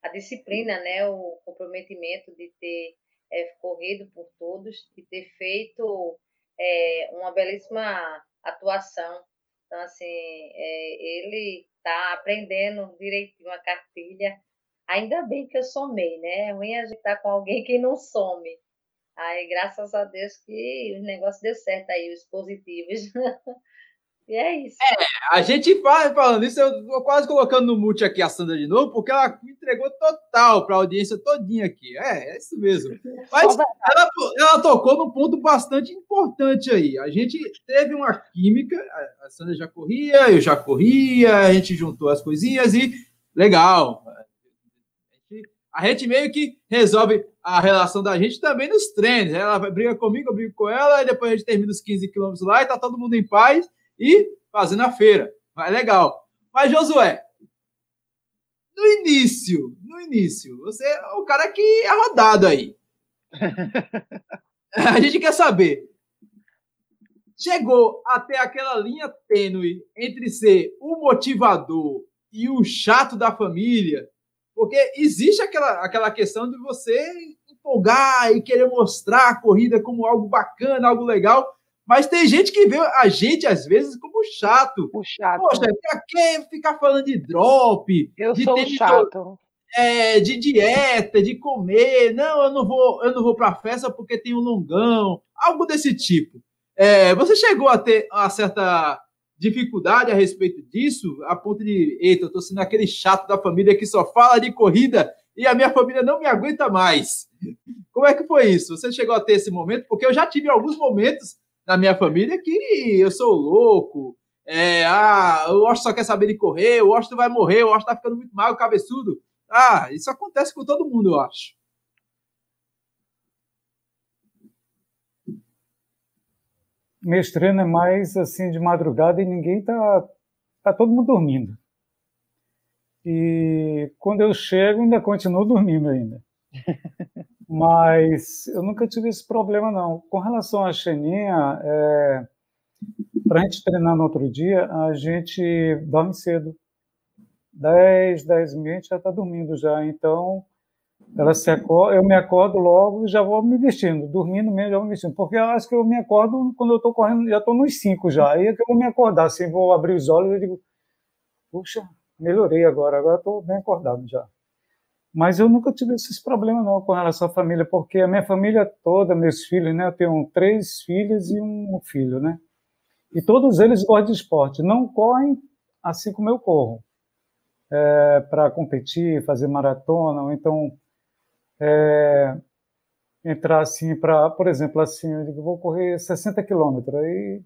a disciplina, né, o comprometimento de ter é, corrido por todos, de ter feito é, uma belíssima atuação. Então, assim, é, ele está aprendendo direitinho a cartilha. Ainda bem que eu somei, né? É ruim a gente estar tá com alguém que não some. Aí, graças a Deus que o negócio deu certo aí, os positivos. [LAUGHS] E é isso. É, a gente vai falando isso, eu tô quase colocando no mute aqui a Sandra de novo, porque ela entregou total para a audiência todinha aqui. É, é isso mesmo. Mas ela, ela tocou num ponto bastante importante aí. A gente teve uma química, a Sandra já corria, eu já corria, a gente juntou as coisinhas e legal. A gente meio que resolve a relação da gente também nos treinos. Ela briga comigo, eu brigo com ela, e depois a gente termina os 15 quilômetros lá e tá todo mundo em paz e fazendo a feira. Vai legal. Mas, Josué, no início, no início, você é o cara que é rodado aí. [LAUGHS] a gente quer saber. Chegou até aquela linha tênue entre ser o motivador e o chato da família, porque existe aquela, aquela questão de você empolgar e querer mostrar a corrida como algo bacana, algo legal, mas tem gente que vê a gente, às vezes, como chato. O chato. Poxa, pra que ficar falando de drop? Eu de sou chato. É, de dieta, de comer. Não, eu não vou, eu não vou pra festa porque tem um longão. algo desse tipo. É, você chegou a ter uma certa dificuldade a respeito disso, a ponto de, eita, eu tô sendo aquele chato da família que só fala de corrida e a minha família não me aguenta mais. Como é que foi isso? Você chegou a ter esse momento? Porque eu já tive alguns momentos na minha família que eu sou louco, é, ah, o Washington só quer saber de correr, o Washington vai morrer, o Washington tá ficando muito mal, cabeçudo. Ah, isso acontece com todo mundo, eu acho. Meu treino é mais assim de madrugada e ninguém tá, tá todo mundo dormindo. E quando eu chego, ainda continuo dormindo ainda. [LAUGHS] Mas eu nunca tive esse problema, não. Com relação à Xeninha, é, para a gente treinar no outro dia, a gente dorme cedo. 10, 10 e meia, já está dormindo já. Então, ela se acorda, eu me acordo logo e já vou me vestindo. Dormindo mesmo, já vou me vestindo. Porque eu acho que eu me acordo quando eu estou correndo, já estou nos 5 já. Aí é que eu vou me acordar, assim, vou abrir os olhos e digo, puxa, melhorei agora, agora estou bem acordado já. Mas eu nunca tive esses problemas não com relação à família, porque a minha família toda, meus filhos, né, eu tenho três filhas e um filho, né? E todos eles gostam de esporte, não correm assim como eu corro, é, para competir, fazer maratona, ou então é, entrar assim para, por exemplo, assim, eu digo, vou correr 60 quilômetros, aí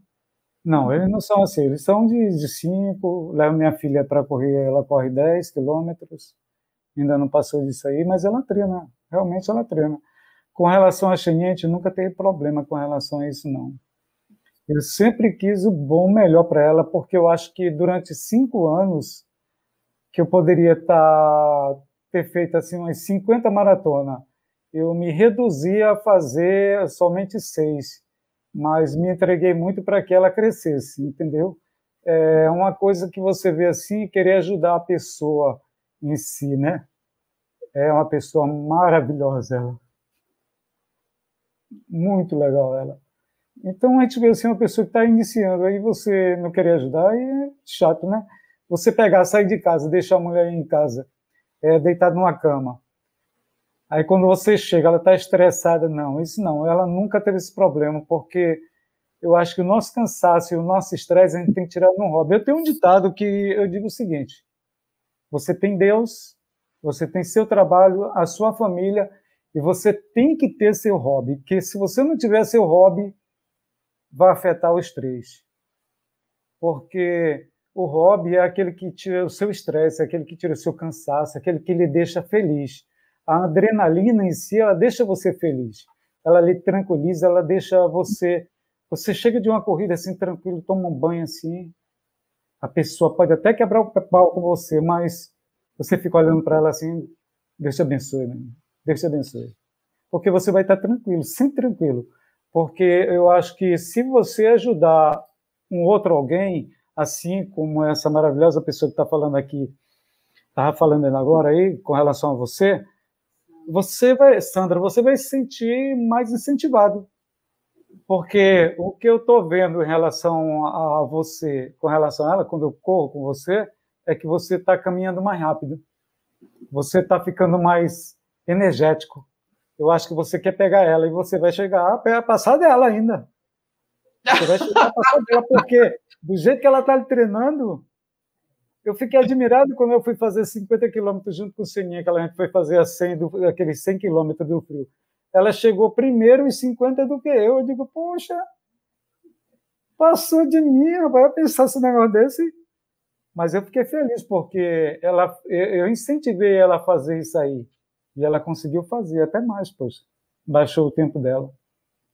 não, eles não são assim, eles são de 5, levo minha filha para correr, ela corre 10 quilômetros, ainda não passou disso aí, mas ela treina, realmente ela treina. Com relação a Xeniente, nunca teve problema com relação a isso, não. Eu sempre quis o bom, melhor para ela, porque eu acho que durante cinco anos que eu poderia tá, ter feito assim umas 50 maratonas, eu me reduzi a fazer somente seis, mas me entreguei muito para que ela crescesse, entendeu? É uma coisa que você vê assim, querer ajudar a pessoa em si, né? É uma pessoa maravilhosa ela. Muito legal ela. Então a gente vê assim uma pessoa que está iniciando, aí você não querer ajudar, aí é chato, né? Você pegar, sair de casa, deixar a mulher em casa, é, deitada numa cama. Aí quando você chega, ela está estressada. Não, isso não. Ela nunca teve esse problema, porque eu acho que o nosso cansaço e o nosso estresse a gente tem que tirar no hobby. Eu tenho um ditado que eu digo o seguinte: você tem Deus, você tem seu trabalho, a sua família, e você tem que ter seu hobby. Porque se você não tiver seu hobby, vai afetar os três. Porque o hobby é aquele que tira o seu estresse, é aquele que tira o seu cansaço, é aquele que lhe deixa feliz. A adrenalina em si, ela deixa você feliz. Ela lhe tranquiliza, ela deixa você. Você chega de uma corrida assim, tranquilo, toma um banho assim. A pessoa pode até quebrar o pau com você, mas você fica olhando para ela assim, Deus te abençoe, né? Deus te abençoe. Porque você vai estar tranquilo, sempre tranquilo porque eu acho que se você ajudar um outro alguém, assim como essa maravilhosa pessoa que está falando aqui, estava falando agora aí, com relação a você, você vai, Sandra, você vai se sentir mais incentivado. Porque o que eu estou vendo em relação a você, com relação a ela, quando eu corro com você, é que você está caminhando mais rápido. Você está ficando mais energético eu acho que você quer pegar ela e você vai chegar a passar dela ainda. Você vai chegar a passar dela, porque do jeito que ela está treinando, eu fiquei admirado quando eu fui fazer 50 quilômetros junto com o Seninha, que a gente foi fazer a 100 do, aqueles 100 quilômetros do frio. Ela chegou primeiro em 50 do que eu. Eu digo, poxa, passou de mim, vai pensar esse negócio desse. Mas eu fiquei feliz, porque ela, eu incentivei ela a fazer isso aí. E ela conseguiu fazer até mais, poxa. Baixou o tempo dela.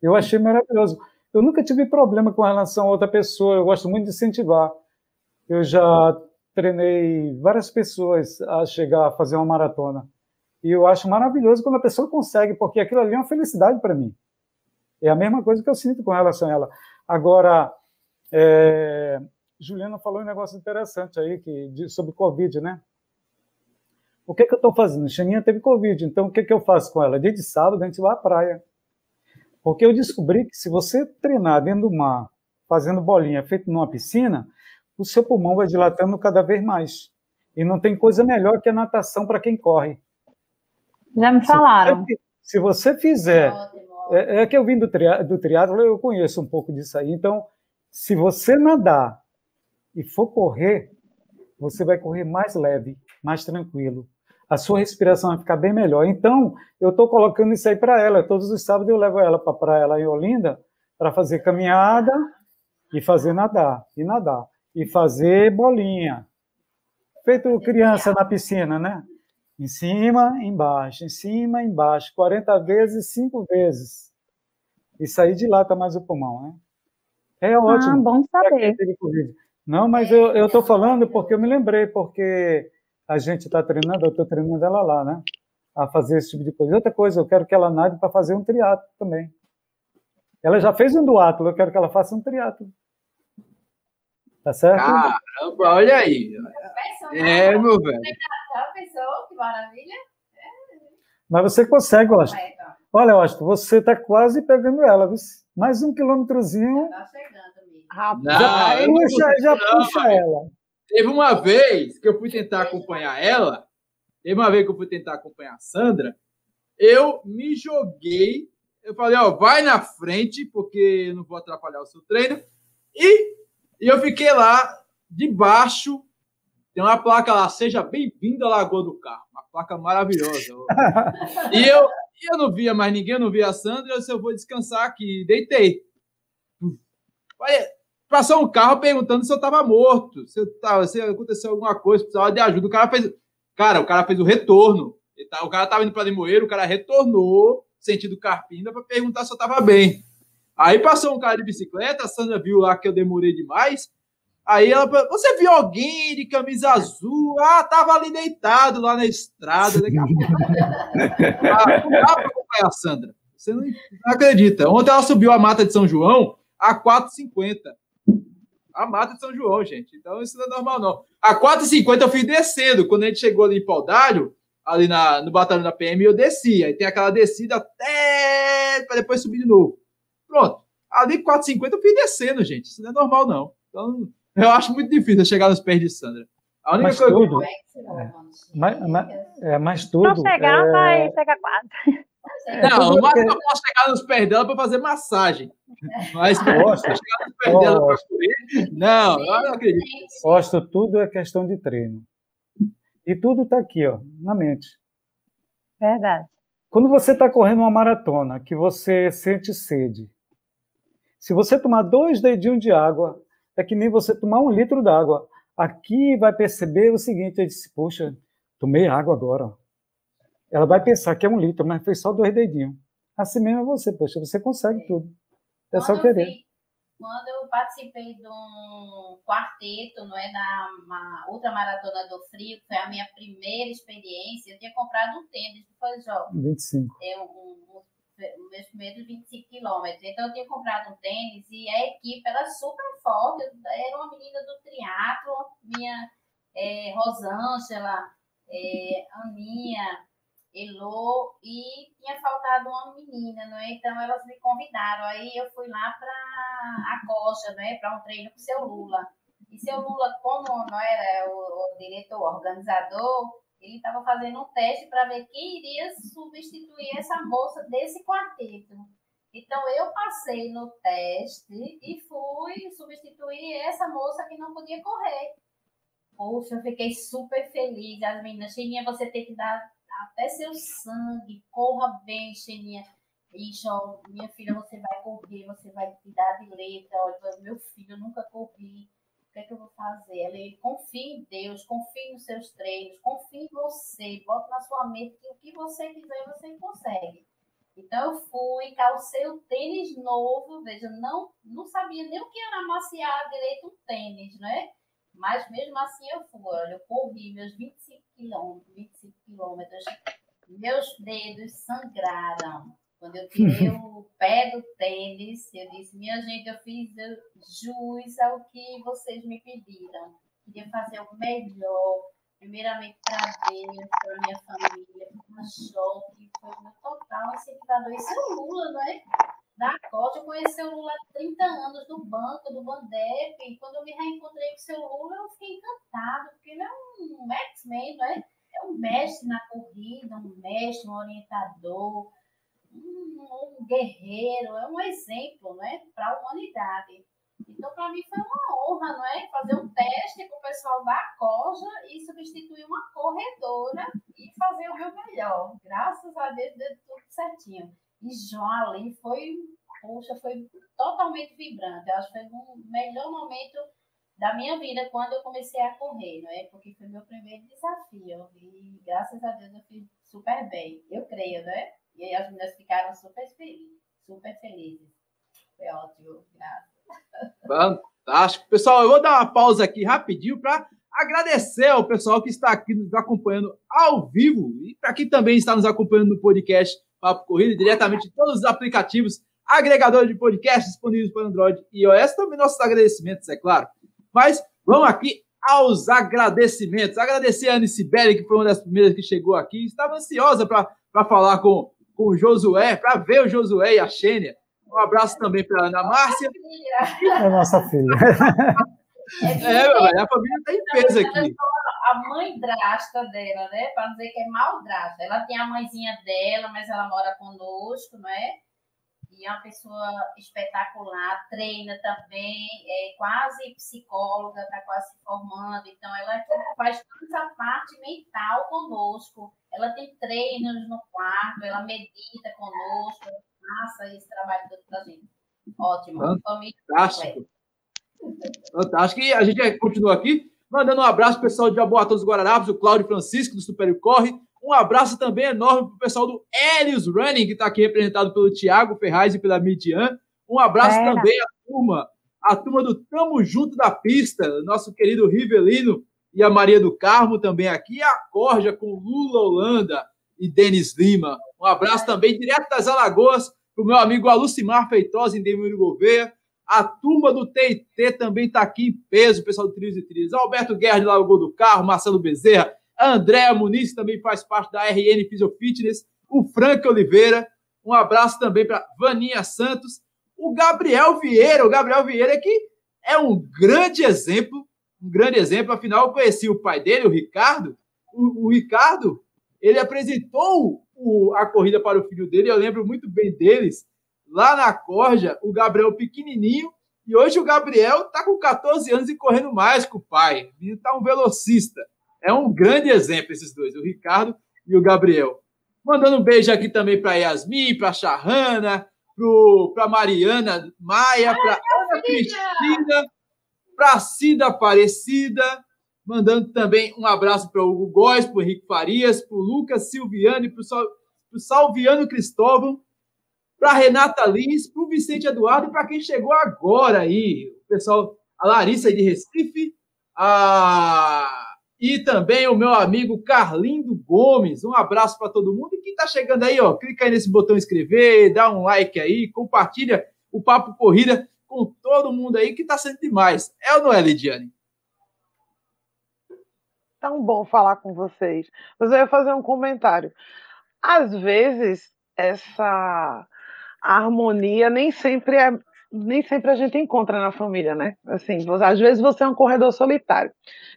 Eu achei maravilhoso. Eu nunca tive problema com relação a outra pessoa, eu gosto muito de incentivar. Eu já treinei várias pessoas a chegar a fazer uma maratona. E eu acho maravilhoso quando a pessoa consegue, porque aquilo ali é uma felicidade para mim. É a mesma coisa que eu sinto com relação a ela. Agora, é, Juliana falou um negócio interessante aí que, de, sobre Covid, né? O que, que eu estou fazendo? Xaninha teve Covid, então o que, que eu faço com ela? Dia de sábado a gente vai à praia. Porque eu descobri que se você treinar dentro do mar, fazendo bolinha feito numa piscina, o seu pulmão vai dilatando cada vez mais. E não tem coisa melhor que a natação para quem corre. Já me falaram. Se você, se você fizer É, é, que eu vim do, tri, do triatlo, eu conheço um pouco disso aí. Então, se você nadar e for correr, você vai correr mais leve, mais tranquilo. A sua respiração vai ficar bem melhor. Então, eu estou colocando isso aí para ela. Todos os sábados eu levo ela para a praia lá em Olinda para fazer caminhada e fazer nadar, e nadar, e fazer bolinha. Feito criança na piscina, né? Em cima, embaixo, em cima, embaixo, 40 vezes, 5 vezes. E sair de lá tá mais o pulmão, né? É ah, ótimo. Ah, bom saber. Não, mas eu estou falando porque eu me lembrei, porque a gente está treinando, eu estou treinando ela lá, né? A fazer esse tipo de coisa. Outra coisa, eu quero que ela nade para fazer um triatlo também. Ela já fez um duatlo, eu quero que ela faça um triatlo. Tá certo? Caramba, olha aí. É, meu velho. Já pensou? Que maravilha. Mas você consegue, Austin. Olha, Austin, você está quase pegando ela, viu? Mais um quilômetrozinho. Tá chegando, amigo. Rapaz, não, puxa, já não, puxa ela. Teve uma vez que eu fui tentar acompanhar ela, teve uma vez que eu fui tentar acompanhar a Sandra, eu me joguei, eu falei, ó, vai na frente, porque eu não vou atrapalhar o seu treino, e, e eu fiquei lá, debaixo, tem uma placa lá, seja bem-vindo à Lagoa do Carro, uma placa maravilhosa. [LAUGHS] e eu, eu não via mais ninguém, eu não via a Sandra, eu disse, eu vou descansar aqui, deitei. Olha, Passou um carro perguntando se eu estava morto, se, tava, se aconteceu alguma coisa, precisava de ajuda. O cara fez. Cara, o cara fez o retorno. Tá, o cara estava indo para Limoeiro, o cara retornou, sentido Carpina, para perguntar se eu estava bem. Aí passou um cara de bicicleta, a Sandra viu lá que eu demorei demais. Aí ela falou: Você viu alguém de camisa azul? Ah, tava ali deitado lá na estrada. Daqui a pouco. [LAUGHS] ah, não dá para acompanhar a Sandra. Você não, acredita. Ontem ela subiu a mata de São João a 4,50 a mata de São João, gente. Então isso não é normal, não. A 4h50 eu fui descendo. Quando a gente chegou ali em Paudalho, ali na, no batalhão da PM, eu desci. Aí tem aquela descida até para depois subir de novo. Pronto. Ali 4h50 eu fui descendo, gente. Isso não é normal, não. Então eu acho muito difícil chegar nos pés de Sandra. A única mas coisa tudo, que... é, mas, mas, é, mas tudo. Não chegar, é... vai chegar quase. Não, o máximo eu posso chegar nos pés dela para fazer massagem. Mas posso chegar nos pés dela para correr. Não, eu não acredito. Gosto, tudo é questão de treino. E tudo está aqui, ó, na mente. Verdade. Quando você está correndo uma maratona, que você sente sede, se você tomar dois dedinhos de água, é que nem você tomar um litro d'água. Aqui vai perceber o seguinte: eu disse, poxa, tomei água agora. Ela vai pensar que é um litro, mas foi só dois dedinhos. Assim mesmo é você, poxa, você consegue tudo. É só querer. Vi, quando eu participei de um quarteto, não é, na outra maratona do frio, que foi a minha primeira experiência, eu tinha comprado um tênis, foi jovem. 25. É um, um, meus primeiros 25 quilômetros. Então eu tinha comprado um tênis e a equipe era super forte. Era uma menina do triatlo, minha é, Rosângela, é, Aninha, Elô e tinha faltado uma menina, não é? Então elas me convidaram. Aí eu fui lá para a Costa, não é? Para um treino com o seu Lula. E seu Lula, como não era o, o diretor, organizador, ele estava fazendo um teste para ver quem iria substituir essa moça desse quarteto. Então eu passei no teste e fui substituir essa moça que não podia correr. Poxa, eu fiquei super feliz. As meninas, Chininha, você tem que dar até seu sangue, corra bem, Xeninha. Ixi, minha filha, você vai correr, você vai cuidar de letra. Olha, meu filho, eu nunca corri. Que é que eu vou fazer? Ele, confie em Deus, confie nos seus treinos, confie em você, bota na sua mente que o que você quiser, você consegue. Então eu fui, calcei o tênis novo, veja, não, não sabia nem o que era amaciar direito um tênis, né? Mas mesmo assim eu fui, olha, eu corri meus 25 quilômetros, 25 quilômetros, meus dedos sangraram. Quando eu tirei o pé do tênis, eu disse, minha gente, eu fiz jus ao que vocês me pediram. Queria fazer o melhor, primeiramente para Deus, para minha família, para o choque, foi o meu total incentivador. Isso é o Lula, não é? da Costa. Eu conheci o Lula há 30 anos do banco, do Bandep. E quando eu me reencontrei com o seu Lula, eu fiquei encantado, porque ele é um X-Men, não é? É um mestre na corrida, um mestre, um orientador, um, um guerreiro, é um exemplo né, para a humanidade. Então, para mim foi uma honra, não é? Fazer um teste com o pessoal da Coja e substituir uma corredora e fazer o meu melhor. Graças a Deus deu tudo certinho. E João ali foi, poxa, foi totalmente vibrante. Eu acho que foi o melhor momento da minha vida quando eu comecei a correr, não é? Porque foi meu primeiro desafio. E graças a Deus eu fiz super bem. Eu creio, né? E aí as meninas ficaram super felizes. Super felizes. Foi ótimo, graças. Fantástico. Pessoal, eu vou dar uma pausa aqui rapidinho para agradecer ao pessoal que está aqui nos acompanhando ao vivo e para quem também está nos acompanhando no podcast Papo Corrida, diretamente em todos os aplicativos agregadores de podcast disponíveis para Android e iOS. Também nossos agradecimentos, é claro. Mas vamos aqui aos agradecimentos. Agradecer a Anne Sibeli, que foi uma das primeiras que chegou aqui. Estava ansiosa para falar com, com o Josué, para ver o Josué e a Xênia. Um abraço também para a Ana Márcia. É nossa filha. [LAUGHS] É, é meu velho, a família está em peso aqui. A mãe drasta dela, né? Para dizer que é maldrasta. Ela tem a mãezinha dela, mas ela mora conosco, não é? E é uma pessoa espetacular, treina também, é quase psicóloga, está quase se formando. Então, ela faz toda essa parte mental conosco. Ela tem treinos no quarto, ela medita conosco, massa esse trabalho todo pra gente. Ótimo. Fantástico. Fantástico. E a gente continua aqui, mandando um abraço pessoal de Jaboatão dos Guararapes, o Cláudio Francisco, do Super Corre. Um abraço também enorme pro pessoal do Helios Running, que está aqui representado pelo Thiago Ferraz e pela Midian. Um abraço também à turma, a turma do Tamo Junto da Pista, nosso querido Rivelino e a Maria do Carmo também aqui, a Corja com Lula Holanda e Denis Lima. Um abraço também direto das Alagoas para o meu amigo Alucimar Feitosa em Demiro Gouveia. A turma do TT também está aqui em peso, o pessoal do Trilhos e Trilhos. Alberto Guerra de Lagoa do Carro, Marcelo Bezerra, Andréa Muniz também faz parte da RN Physio Fitness, o Frank Oliveira. Um abraço também para Vaninha Santos, o Gabriel Vieira. O Gabriel Vieira que é um grande exemplo, um grande exemplo. Afinal, eu conheci o pai dele, o Ricardo. O, o Ricardo, ele apresentou o, a corrida para o filho dele. Eu lembro muito bem deles lá na Corja, o Gabriel pequenininho. E hoje o Gabriel está com 14 anos e correndo mais que o pai. Ele está um velocista. É um grande exemplo esses dois, o Ricardo e o Gabriel. Mandando um beijo aqui também para Yasmin, para Charrana, para Mariana Maia, para Ana Cristina, para Cida Aparecida, Mandando também um abraço para o Hugo Góes, para o Henrique Farias, para o Lucas Silviani, para o Salviano Cristóvão, para a Renata Lins, para o Vicente Eduardo e para quem chegou agora aí, o pessoal, a Larissa de Recife, a... e também o meu amigo Carlindo Gomes. Um abraço para todo mundo. E quem está chegando aí, ó, clica aí nesse botão inscrever, dá um like aí, compartilha o Papo Corrida com todo mundo aí, que está sendo demais. É ou não é, Lidiane? tão bom falar com vocês. Mas eu ia fazer um comentário. Às vezes, essa harmonia nem sempre é nem sempre a gente encontra na família, né? Assim, às vezes você é um corredor solitário,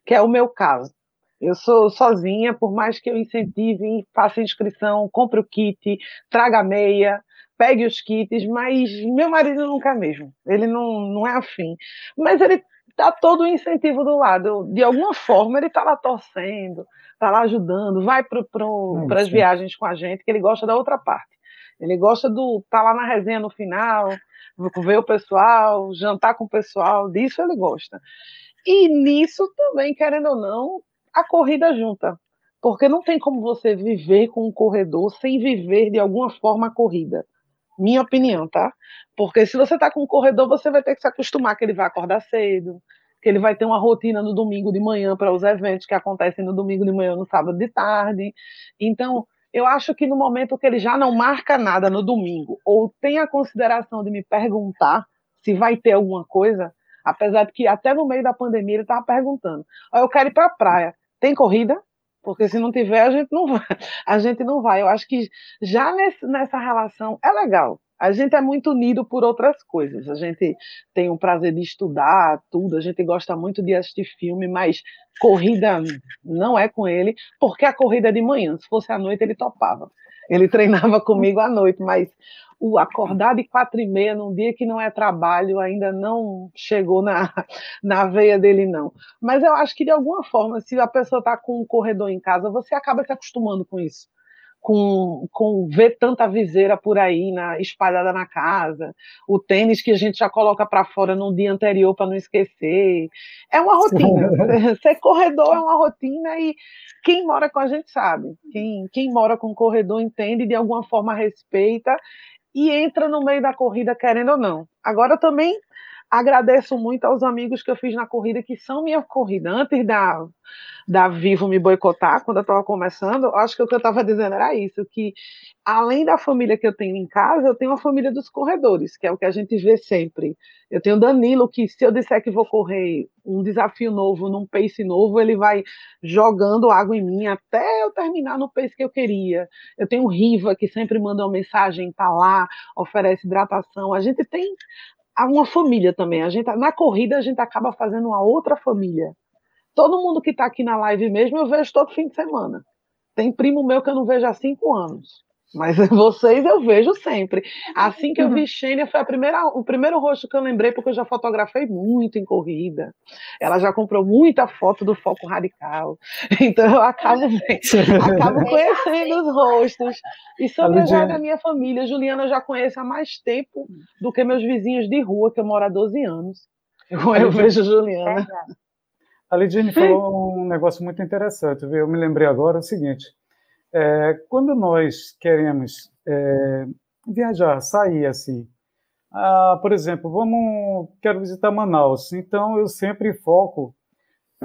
que é o meu caso. Eu sou sozinha, por mais que eu incentive, faça inscrição, compre o kit, traga meia, pegue os kits, mas meu marido nunca é mesmo. Ele não, não é afim. Mas ele dá todo o incentivo do lado. De alguma forma, ele está lá torcendo, está lá ajudando, vai para é as viagens com a gente, que ele gosta da outra parte. Ele gosta do estar tá lá na resenha no final, ver o pessoal, jantar com o pessoal, disso ele gosta. E nisso também, querendo ou não, a corrida junta. Porque não tem como você viver com um corredor sem viver de alguma forma a corrida. Minha opinião, tá? Porque se você tá com um corredor, você vai ter que se acostumar que ele vai acordar cedo, que ele vai ter uma rotina no domingo de manhã para os eventos que acontecem no domingo de manhã, no sábado de tarde. Então, eu acho que no momento que ele já não marca nada no domingo, ou tem a consideração de me perguntar se vai ter alguma coisa, apesar de que até no meio da pandemia ele estava perguntando: eu quero ir para a praia, tem corrida? porque se não tiver, a gente não vai. [LAUGHS] A gente não vai. Eu acho que já nesse, nessa relação é legal. A gente é muito unido por outras coisas. A gente tem o prazer de estudar tudo, a gente gosta muito de assistir filme, mas corrida não é com ele, porque a corrida é de manhã. Se fosse à noite, ele topava. Ele treinava [LAUGHS] comigo à noite, mas o acordar de quatro e meia num dia que não é trabalho ainda não chegou na, [LAUGHS] na veia dele, não. Mas eu acho que, de alguma forma, se a pessoa está com um corredor em casa, você acaba se acostumando com isso com, com ver tanta viseira por aí na, espalhada na casa, o tênis que a gente já coloca para fora no dia anterior para não esquecer. É uma rotina. [LAUGHS] Ser corredor é uma rotina e quem mora com a gente sabe. Quem, quem mora com corredor entende, de alguma forma respeita e entra no meio da corrida querendo ou não. Agora também Agradeço muito aos amigos que eu fiz na corrida, que são minha corrida. Antes da, da Vivo me boicotar, quando eu estava começando, acho que o que eu estava dizendo era isso, que além da família que eu tenho em casa, eu tenho a família dos corredores, que é o que a gente vê sempre. Eu tenho Danilo, que se eu disser que vou correr um desafio novo, num pace novo, ele vai jogando água em mim até eu terminar no pace que eu queria. Eu tenho Riva, que sempre manda uma mensagem, tá lá, oferece hidratação. A gente tem uma família também. A gente, na corrida, a gente acaba fazendo uma outra família. Todo mundo que está aqui na live mesmo, eu vejo todo fim de semana. Tem primo meu que eu não vejo há cinco anos. Mas [LAUGHS] vocês eu vejo sempre. Assim que eu vi Xênia, foi a primeira, o primeiro rosto que eu lembrei, porque eu já fotografei muito em corrida. Ela já comprou muita foto do foco radical. [LAUGHS] Então eu acabo, [LAUGHS] acabo conhecendo os rostos. E sobre já da minha família, Juliana eu já conheço há mais tempo do que meus vizinhos de rua, que eu moro há 12 anos. Eu, eu vejo Juliana. A Lidiane falou um negócio muito interessante. Eu me lembrei agora o seguinte é, quando nós queremos é, viajar, sair assim, ah, por exemplo, vamos, quero visitar Manaus, então eu sempre foco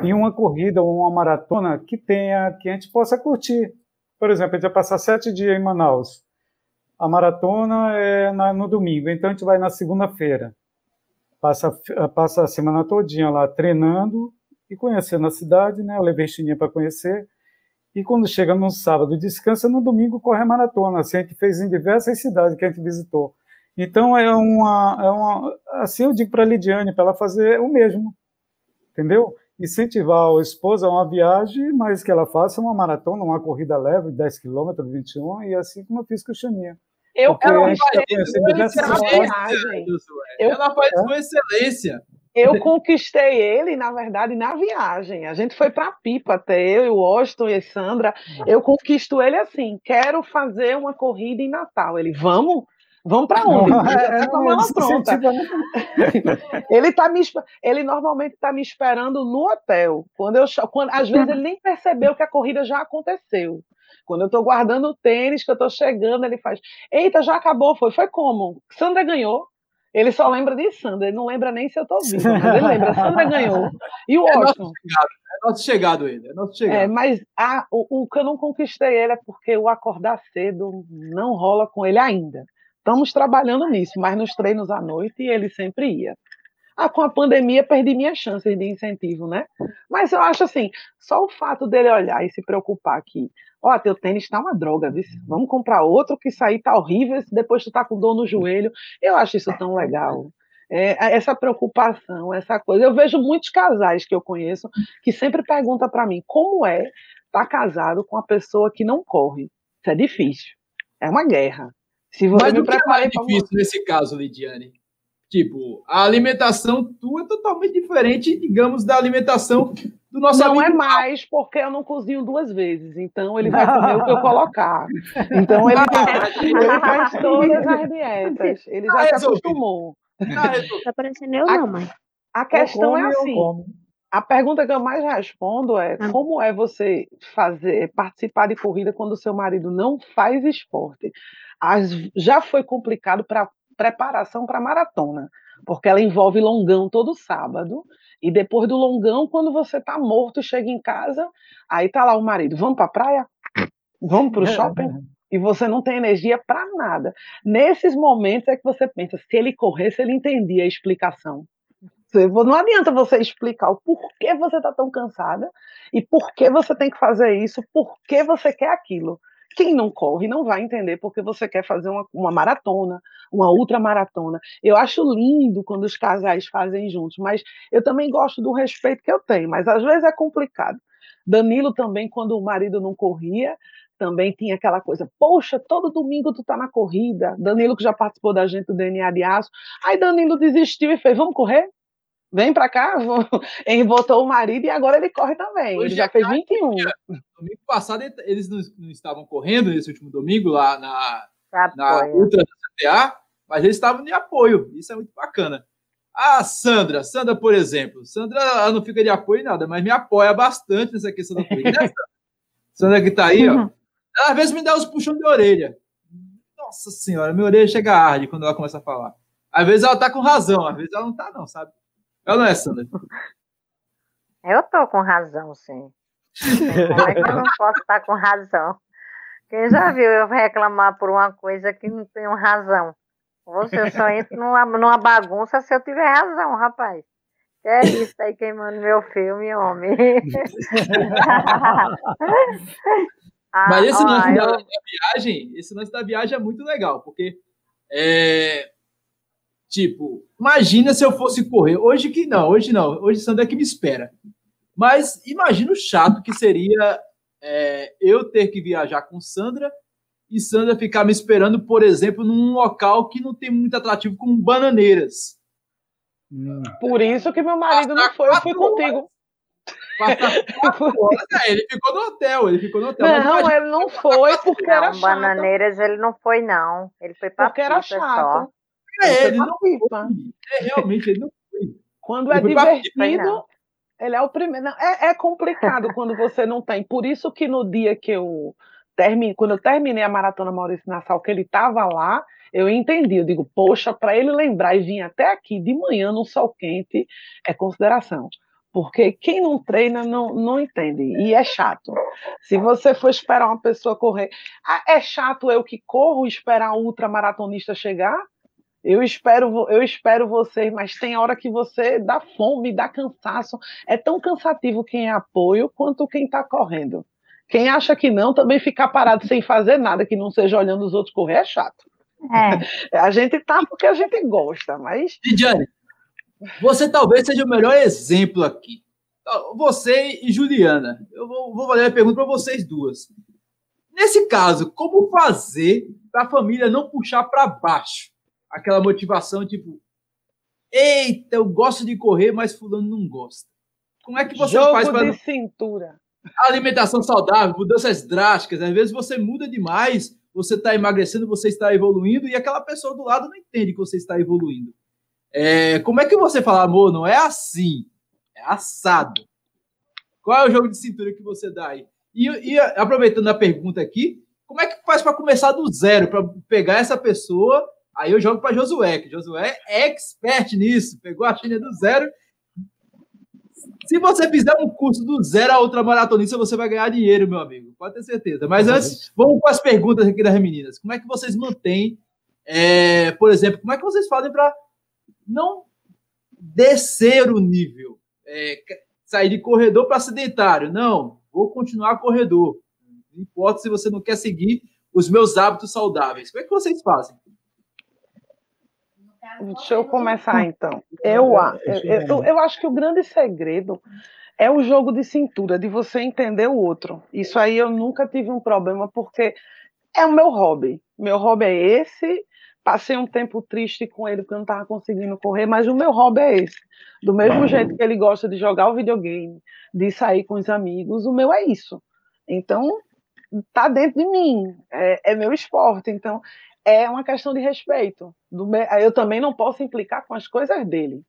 em uma corrida ou uma maratona que tenha, que a gente possa curtir. Por exemplo, a gente vai passar sete dias em Manaus. A maratona é na, no domingo, então a gente vai na segunda-feira. Passa, passa a semana todinha lá treinando e conhecendo a cidade, né? Eu levei Chininha para conhecer e quando chega no sábado, descansa, no domingo corre a maratona. Assim, a gente fez em diversas cidades que a gente visitou. Então, é uma. É uma assim, eu digo para a Lidiane, para ela fazer o mesmo. Entendeu? Incentivar a esposa a uma viagem, mas que ela faça uma maratona, uma corrida leve, 10 km, 21, e assim como eu fiz com o Xaninha. Eu, ela, faz, ela faz com excelência. Eu conquistei ele, na verdade, na viagem. A gente foi para Pipa até eu, o Washington e a Sandra. Eu conquisto ele assim: quero fazer uma corrida em Natal. Ele, vamos? Vamos para onde? É, com a pronta. ele, tá me, ele normalmente está me esperando no hotel. Quando eu, quando, às vezes ele nem percebeu que a corrida já aconteceu. Quando eu estou guardando o tênis, que eu estou chegando, ele faz: Eita, já acabou, foi. Foi como? Sandra ganhou. Ele só lembra de Sandra, ele não lembra nem se eu estou vivo, mas ele lembra, [LAUGHS] Sandra ganhou. E o é Washington. É nosso chegado ele, é nosso chegado. É, mas a, o, o que eu não conquistei ele é porque o acordar cedo não rola com ele ainda. Estamos trabalhando nisso, mas nos treinos à noite ele sempre ia. Ah, com a pandemia perdi minhas chances de incentivo, né? Mas eu acho assim, só o fato dele olhar e se preocupar que, ó, teu tênis tá uma droga, viu? vamos comprar outro que aí tá horrível, depois tu tá com dor no joelho. Eu acho isso tão legal. É, essa preocupação, essa coisa. Eu vejo muitos casais que eu conheço que sempre perguntam para mim como é estar tá casado com uma pessoa que não corre. Isso é difícil. É uma guerra. Se você Mas me é mais difícil nesse caso, Lidiane? Tipo, a alimentação tua é totalmente diferente, digamos, da alimentação do nosso Não é mais, porque eu não cozinho duas vezes. Então, ele vai comer o que eu colocar. Então, [LAUGHS] ele, ele faz todas as dietas. Ele já tá se acostumou. Tá parecendo eu, não, mãe. A questão é assim. A pergunta que eu mais respondo é ah. como é você fazer participar de corrida quando o seu marido não faz esporte? As, já foi complicado para preparação para maratona, porque ela envolve longão todo sábado, e depois do longão, quando você está morto, chega em casa, aí tá lá o marido, vamos para a praia? Vamos para o shopping? E você não tem energia para nada. Nesses momentos é que você pensa, se ele corresse, ele entendia a explicação. Não adianta você explicar o porquê você está tão cansada e por que você tem que fazer isso, por que você quer aquilo. Quem não corre não vai entender porque você quer fazer uma, uma maratona, uma ultramaratona. Eu acho lindo quando os casais fazem juntos, mas eu também gosto do respeito que eu tenho, mas às vezes é complicado. Danilo também, quando o marido não corria, também tinha aquela coisa, poxa, todo domingo tu tá na corrida. Danilo que já participou da gente do DNA de Aço. Aí Danilo desistiu e fez, vamos correr? Vem pra cá, [LAUGHS] ele botou o marido e agora ele corre também. Hoje ele já fez 21. Domingo passado eles não, não, estavam correndo nesse último domingo lá na, na Ultra da CTA, mas eles estavam de apoio. Isso é muito bacana. A Sandra, Sandra, por exemplo, Sandra ela não fica de apoio em nada, mas me apoia bastante nessa questão da. Né, Sandra que tá aí, ó. Uhum. Ela às vezes me dá uns puxões de orelha. Nossa senhora, minha orelha chega a arde quando ela começa a falar. Às vezes ela tá com razão, às vezes ela não tá, não, sabe? Ela não é, Sandra? Eu tô com razão, sim. Como é que eu não posso estar com razão? Quem já viu eu reclamar por uma coisa que não tenho razão? Você só entra numa, numa bagunça se eu tiver razão, rapaz. É isso aí queimando meu filme, homem. [LAUGHS] ah, Mas esse lance eu... da, viagem, esse lance da viagem é muito legal, porque é, tipo, imagina se eu fosse correr. Hoje que não, hoje não, hoje Sandra é que me espera. Mas imagina o chato que seria é, eu ter que viajar com Sandra e Sandra ficar me esperando, por exemplo, num local que não tem muito atrativo, como Bananeiras. Hum. Por isso que meu marido não foi, eu fui contigo. [LAUGHS] É, ele ficou no hotel, ele ficou no hotel. Não, ele não foi porque não, era chato. Bananeiras ele não foi, não. Ele foi para Porque era chato. Só. É, ele, não foi. É, realmente, ele não foi. Quando ele é divertido, ele é o primeiro. Não, é, é complicado quando você não tem. Por isso que no dia que eu quando eu terminei a maratona Maurício Nassau, que ele estava lá, eu entendi. Eu digo, poxa, para ele lembrar e vir até aqui de manhã no sol quente é consideração. Porque quem não treina não, não entende. E é chato. Se você for esperar uma pessoa correr. Ah, é chato eu que corro esperar o ultramaratonista chegar? Eu espero, eu espero vocês, mas tem hora que você dá fome, dá cansaço. É tão cansativo quem é apoio quanto quem está correndo. Quem acha que não, também ficar parado sem fazer nada, que não seja olhando os outros correr, é chato. É. [LAUGHS] A gente tá porque a gente gosta, mas. Lidiane, você talvez seja o melhor exemplo aqui. Você e Juliana. Eu vou, vou fazer a pergunta para vocês duas. Nesse caso, como fazer para a família não puxar para baixo aquela motivação, tipo, eita, eu gosto de correr, mas fulano não gosta. Como é que você Jogo faz para. cintura alimentação saudável, mudanças drásticas. Às vezes você muda demais, você está emagrecendo, você está evoluindo, e aquela pessoa do lado não entende que você está evoluindo. É, como é que você fala, amor, não é assim, é assado. Qual é o jogo de cintura que você dá aí? E, e aproveitando a pergunta aqui, como é que faz para começar do zero, para pegar essa pessoa? Aí eu jogo para Josué, que Josué é expert nisso, pegou a China do zero se você fizer um curso do zero a outra maratonista, você vai ganhar dinheiro, meu amigo. Pode ter certeza. Mas antes, vamos com as perguntas aqui das meninas. Como é que vocês mantêm, é, por exemplo, como é que vocês fazem para não descer o nível? É, sair de corredor para sedentário. Não, vou continuar corredor. Não importa se você não quer seguir os meus hábitos saudáveis. Como é que vocês fazem? Deixa eu começar então. Eu, eu, eu, eu acho que o grande segredo é o jogo de cintura, de você entender o outro. Isso aí eu nunca tive um problema, porque é o meu hobby. Meu hobby é esse. Passei um tempo triste com ele porque eu não estava conseguindo correr, mas o meu hobby é esse. Do mesmo jeito que ele gosta de jogar o videogame, de sair com os amigos, o meu é isso. Então, tá dentro de mim, é, é meu esporte. Então, é uma questão de respeito. Eu também não posso implicar com as coisas dele.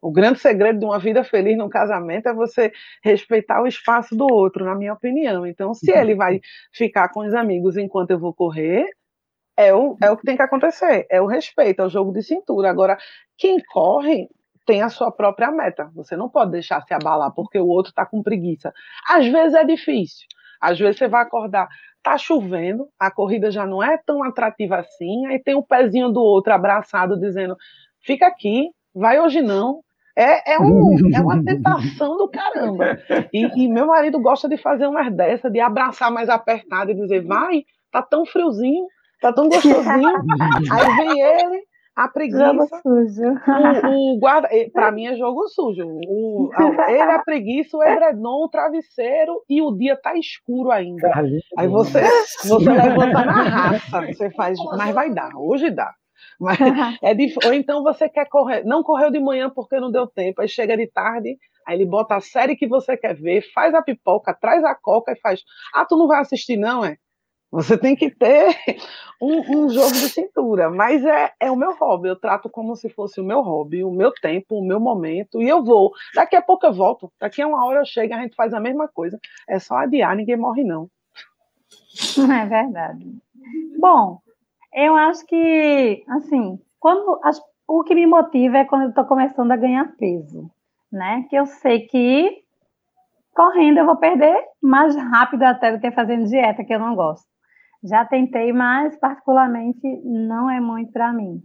O grande segredo de uma vida feliz num casamento é você respeitar o espaço do outro, na minha opinião. Então, se ele vai ficar com os amigos enquanto eu vou correr, é o, é o que tem que acontecer. É o respeito, é o jogo de cintura. Agora, quem corre tem a sua própria meta. Você não pode deixar se abalar porque o outro está com preguiça. Às vezes é difícil. Às vezes você vai acordar tá chovendo, a corrida já não é tão atrativa assim, aí tem o um pezinho do outro abraçado dizendo: fica aqui, vai hoje não. É, é, um, é uma tentação do caramba. E, e, meu marido gosta de fazer umas dessas, de abraçar mais apertado e dizer: vai, tá tão friozinho, tá tão gostosinho. [LAUGHS] Aí vem ele, A preguiça. Jogo sujo. O, o guarda, para mim é jogo sujo. O, ele, a [LAUGHS] preguiça, o edredom, o travesseiro e o dia tá escuro ainda. Aí você, você levanta na raça, você faz, mas vai dar, hoje dá. Mas [LAUGHS] é ou então você quer correr, não correu de manhã porque não deu tempo, aí chega de tarde, aí ele bota a série que você quer ver, faz a pipoca, traz a coca e faz. Ah, tu não vai assistir, não, é? Você tem que ter [LAUGHS] um, um, jogo de cintura, mas é, é o meu hobby. Eu trato como se fosse o meu hobby, o meu tempo, o meu momento, e eu vou. Daqui a pouco eu volto, daqui a uma hora eu chego, a gente faz a mesma coisa. É só adiar, ninguém morre, não. [LAUGHS] É verdade. Bom, eu acho que, assim, quando as, o que me motiva é quando eu estou começando a ganhar peso, né? Que eu sei que correndo eu vou perder mais rápido até do que fazendo dieta, que eu não gosto. Já tentei, mas particularmente não é muito para mim.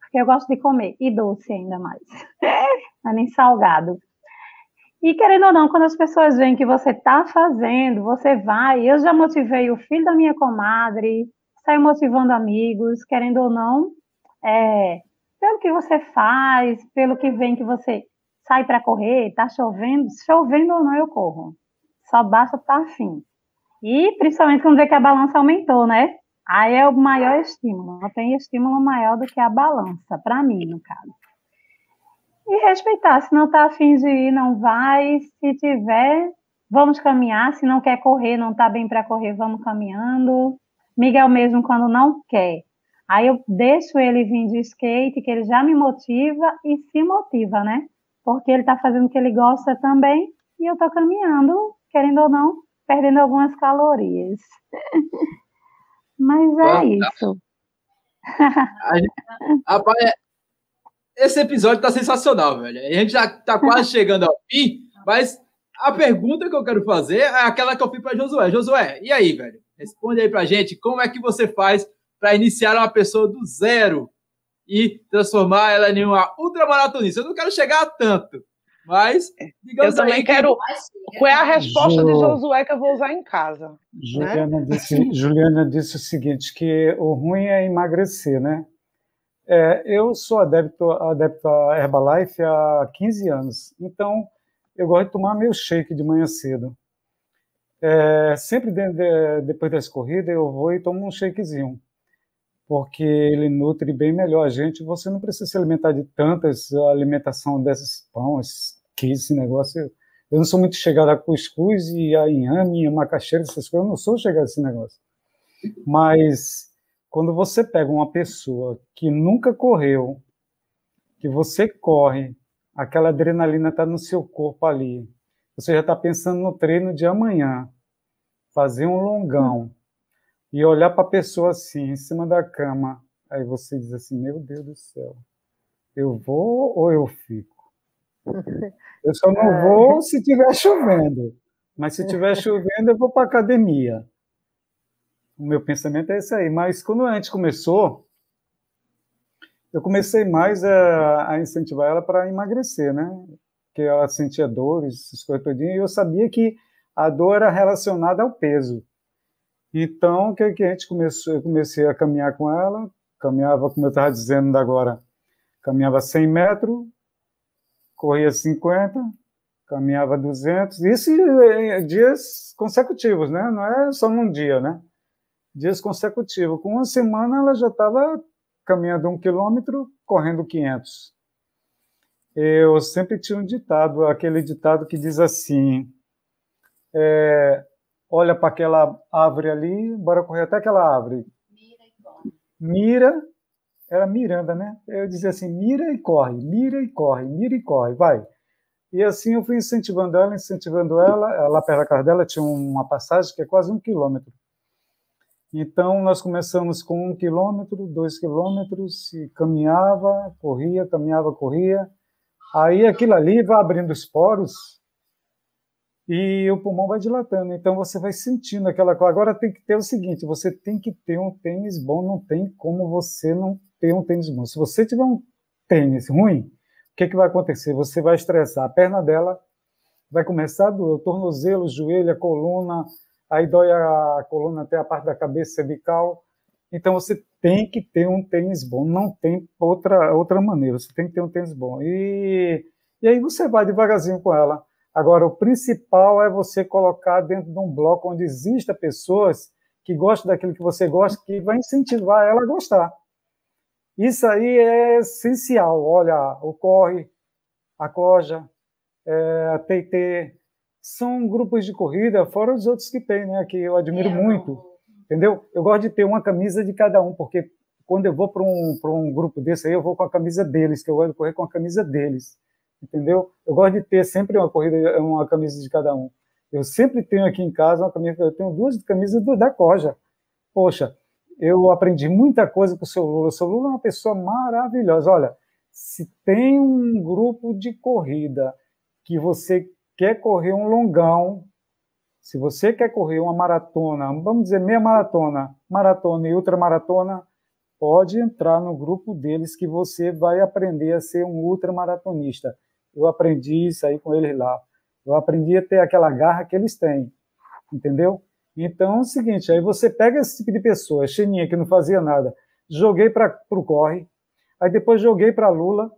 Porque eu gosto de comer, e doce ainda mais. [LAUGHS] é nem salgado. E querendo ou não, quando as pessoas veem que você está fazendo, você vai. Eu já motivei o filho da minha comadre, saio motivando amigos, querendo ou não, é, pelo que você faz, pelo que vem que você sai para correr, está chovendo, chovendo ou não eu corro. Só basta estar tá afim. E principalmente quando vê que a balança aumentou, né? Aí é o maior estímulo. Não tem estímulo maior do que a balança, para mim, no caso. E respeitar, se não está afim de ir, não vai. Se tiver, vamos caminhar. Se não quer correr, não está bem para correr, vamos caminhando. Miguel mesmo, quando não quer, aí eu deixo ele vir de skate, que ele já me motiva e se motiva, né? Porque ele está fazendo o que ele gosta também e eu estou caminhando, querendo ou não, perdendo algumas calorias. [LAUGHS] Mas é isso. Rapaz, é, esse episódio está sensacional, velho. A gente já está quase [LAUGHS] chegando ao fim, mas a pergunta que eu quero fazer é aquela que eu fiz para Josué. Josué, e aí, velho? Responde aí para gente como é que você faz para iniciar uma pessoa do zero e transformar ela em uma ultramaratonista. Eu não quero chegar a tanto, mas é. digamos eu também quero. Qual é a resposta jo... de Josué que eu vou usar em casa? Juliana, né? disse, Juliana disse o seguinte: que o ruim é emagrecer, né? É, eu sou adepto, adepto a Herbalife há 15 anos, então eu gosto de tomar meu shake de manhã cedo. É, sempre de, de, depois das corridas eu vou e tomo um shakezinho porque ele nutre bem melhor a gente. Você não precisa se alimentar de tantas alimentação desses pães, que esse negócio. Eu não sou muito chegado a cuscuz e a inhame, a macaxeira, essas coisas. Eu não sou chegado a esse negócio. Mas quando você pega uma pessoa que nunca correu, que você corre, aquela adrenalina está no seu corpo ali. Você já está pensando no treino de amanhã, fazer um longão e olhar para a pessoa assim, em cima da cama, aí você diz assim: Meu Deus do céu, eu vou ou eu fico? [LAUGHS] Eu só não é. vou se estiver chovendo, mas se estiver [LAUGHS] chovendo, eu vou para a academia. O meu pensamento é esse aí. Mas quando a gente começou, eu comecei mais a, a incentivar ela para emagrecer, né? Porque ela sentia dores, essas coisas todinhas, e eu sabia que a dor era relacionada ao peso. Então, o que, que a gente começou? Eu comecei a caminhar com ela, caminhava, como eu estava dizendo agora, caminhava 100 metros, corria 50, caminhava 200, isso em dias consecutivos, né? Não é só num dia, né? Dias consecutivos. Com uma semana, ela já estava caminhando um quilômetro, correndo 500. Eu sempre tinha um ditado, aquele ditado que diz assim: é, olha para aquela árvore ali, bora correr até aquela árvore. Mira e corre. Mira, era Miranda, né? Eu dizia assim, mira e corre, mira e corre, mira e corre, vai. E assim eu fui incentivando ela, incentivando ela. Lá perto da casa dela tinha uma passagem que é quase um quilômetro. Então nós começamos com um quilômetro, dois quilômetros, e caminhava, corria, caminhava, corria. Aí aquilo ali vai abrindo os poros e o pulmão vai dilatando. Então você vai sentindo aquela coisa. Agora tem que ter o seguinte: você tem que ter um tênis bom, não tem como você não ter um tênis bom. Se você tiver um tênis ruim, o que, que vai acontecer? Você vai estressar a perna dela, vai começar a doer o tornozelo, o joelho, a coluna, aí dói a coluna até a parte da cabeça cervical. Então você tem que ter um tênis bom, não tem outra, outra maneira, você tem que ter um tênis bom. E, e aí você vai devagarzinho com ela. Agora, o principal é você colocar dentro de um bloco onde exista pessoas que gostam daquilo que você gosta, que vai incentivar ela a gostar. Isso aí é essencial. Olha, o Corre, a Coja, é, a TT, são grupos de corrida, fora os outros que tem, né, que eu admiro é, muito entendeu? Eu gosto de ter uma camisa de cada um, porque quando eu vou para um, um grupo desse aí, eu vou com a camisa deles, que eu gosto de correr com a camisa deles, entendeu? Eu gosto de ter sempre uma corrida, uma camisa de cada um. Eu sempre tenho aqui em casa uma camisa, eu tenho duas camisas da Coja. Poxa, eu aprendi muita coisa com o seu Lula. O seu Lula é uma pessoa maravilhosa. Olha, se tem um grupo de corrida que você quer correr um longão, se você quer correr uma maratona, vamos dizer meia maratona, maratona e ultramaratona, pode entrar no grupo deles que você vai aprender a ser um ultramaratonista. Eu aprendi isso aí com eles lá. Eu aprendi a ter aquela garra que eles têm, entendeu? Então é o seguinte, aí você pega esse tipo de pessoa, cheninha que não fazia nada, joguei para o corre, aí depois joguei para Lula,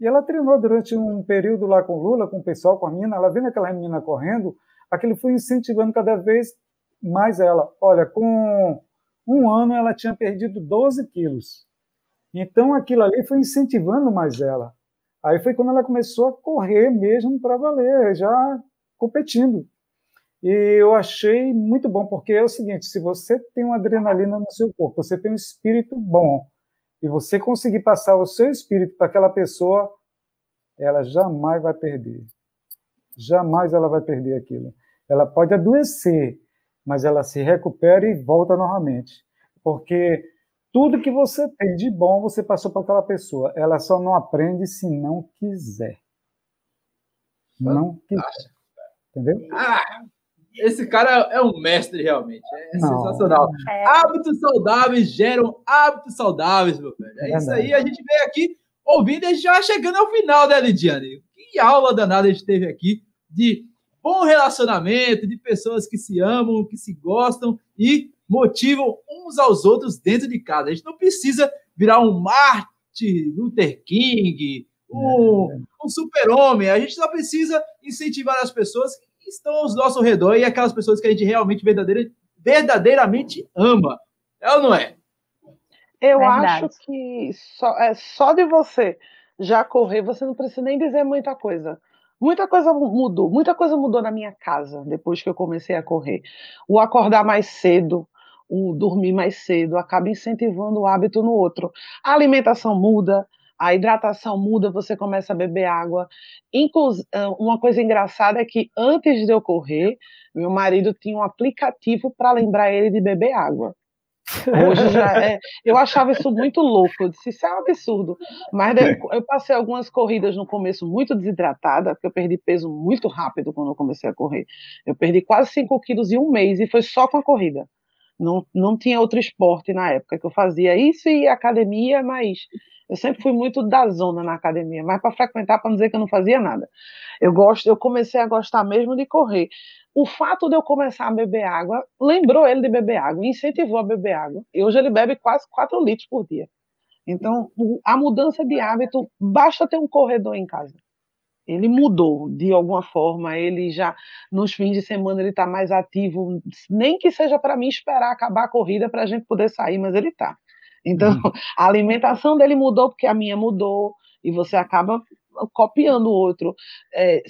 e ela treinou durante um período lá com Lula, com o pessoal, com a menina, ela vendo aquela menina correndo, aquilo foi incentivando cada vez mais ela. Olha, com um ano ela tinha perdido 12 quilos. Então aquilo ali foi incentivando mais ela. Aí foi quando ela começou a correr mesmo para valer, já competindo. E eu achei muito bom, porque é o seguinte: se você tem uma adrenalina no seu corpo, você tem um espírito bom, e você conseguir passar o seu espírito para aquela pessoa, ela jamais vai perder. Jamais ela vai perder aquilo. Ela pode adoecer, mas ela se recupera e volta novamente. Porque tudo que você tem de bom você passou para aquela pessoa. Ela só não aprende se não quiser. Não quiser. Entendeu? Ah, esse cara é um mestre, realmente. É não. sensacional. É. Hábitos saudáveis geram hábitos saudáveis, meu velho. É, é isso aí. A gente veio aqui ouvindo e já chegando ao final, né, Lidiane? Que aula danada a gente teve aqui de bom relacionamento, de pessoas que se amam, que se gostam e motivam uns aos outros dentro de casa. A gente não precisa virar um Martin Luther King, um, é. um super-homem. A gente só precisa incentivar as pessoas que estão ao nosso redor e aquelas pessoas que a gente realmente verdadeira, verdadeiramente ama. É ou não é? Eu Verdade. acho que só, é, só de você já correr, você não precisa nem dizer muita coisa. Muita coisa mudou, muita coisa mudou na minha casa depois que eu comecei a correr. O acordar mais cedo, o dormir mais cedo, acaba incentivando o hábito no outro. A alimentação muda, a hidratação muda, você começa a beber água. Inclus uma coisa engraçada é que antes de eu correr, meu marido tinha um aplicativo para lembrar ele de beber água. Hoje já é. Eu achava isso muito louco. Eu disse, isso é um absurdo. Mas eu passei algumas corridas no começo muito desidratada, porque eu perdi peso muito rápido quando eu comecei a correr. Eu perdi quase 5 quilos em um mês e foi só com a corrida. Não, não tinha outro esporte na época que eu fazia isso e academia, mas eu sempre fui muito da zona na academia, mas para frequentar, para não dizer que eu não fazia nada. Eu gosto, eu comecei a gostar mesmo de correr o fato de eu começar a beber água lembrou ele de beber água, incentivou a beber água. E hoje ele bebe quase 4 litros por dia. Então, a mudança de hábito, basta ter um corredor em casa. Ele mudou de alguma forma, ele já, nos fins de semana, ele está mais ativo, nem que seja para mim esperar acabar a corrida para a gente poder sair, mas ele está. Então, uhum. [LAUGHS] a alimentação dele mudou porque a minha mudou, e você acaba copiando o outro. É,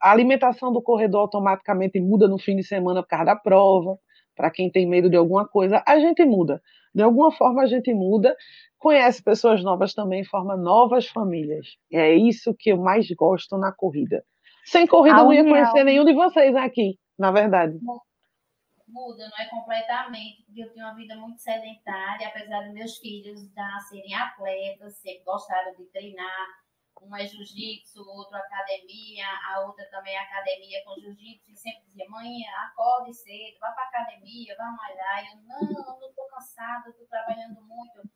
a alimentação do corredor automaticamente muda no fim de semana por causa da prova. Para quem tem medo de alguma coisa, a gente muda. De alguma forma a gente muda, conhece pessoas novas também, forma novas famílias. É isso que eu mais gosto na corrida. Sem corrida eu não ia conhecer nenhum de vocês aqui, na verdade. Muda, não é completamente, porque eu tenho uma vida muito sedentária, apesar de meus filhos já serem atletas, sempre gostaram de treinar, um é jiu-jitsu, outro academia, a outra também é academia com jiu-jitsu, e sempre dizia, mãe, acorde cedo, vá para academia, vá malhar. E eu, não, não estou cansada, estou trabalhando muito.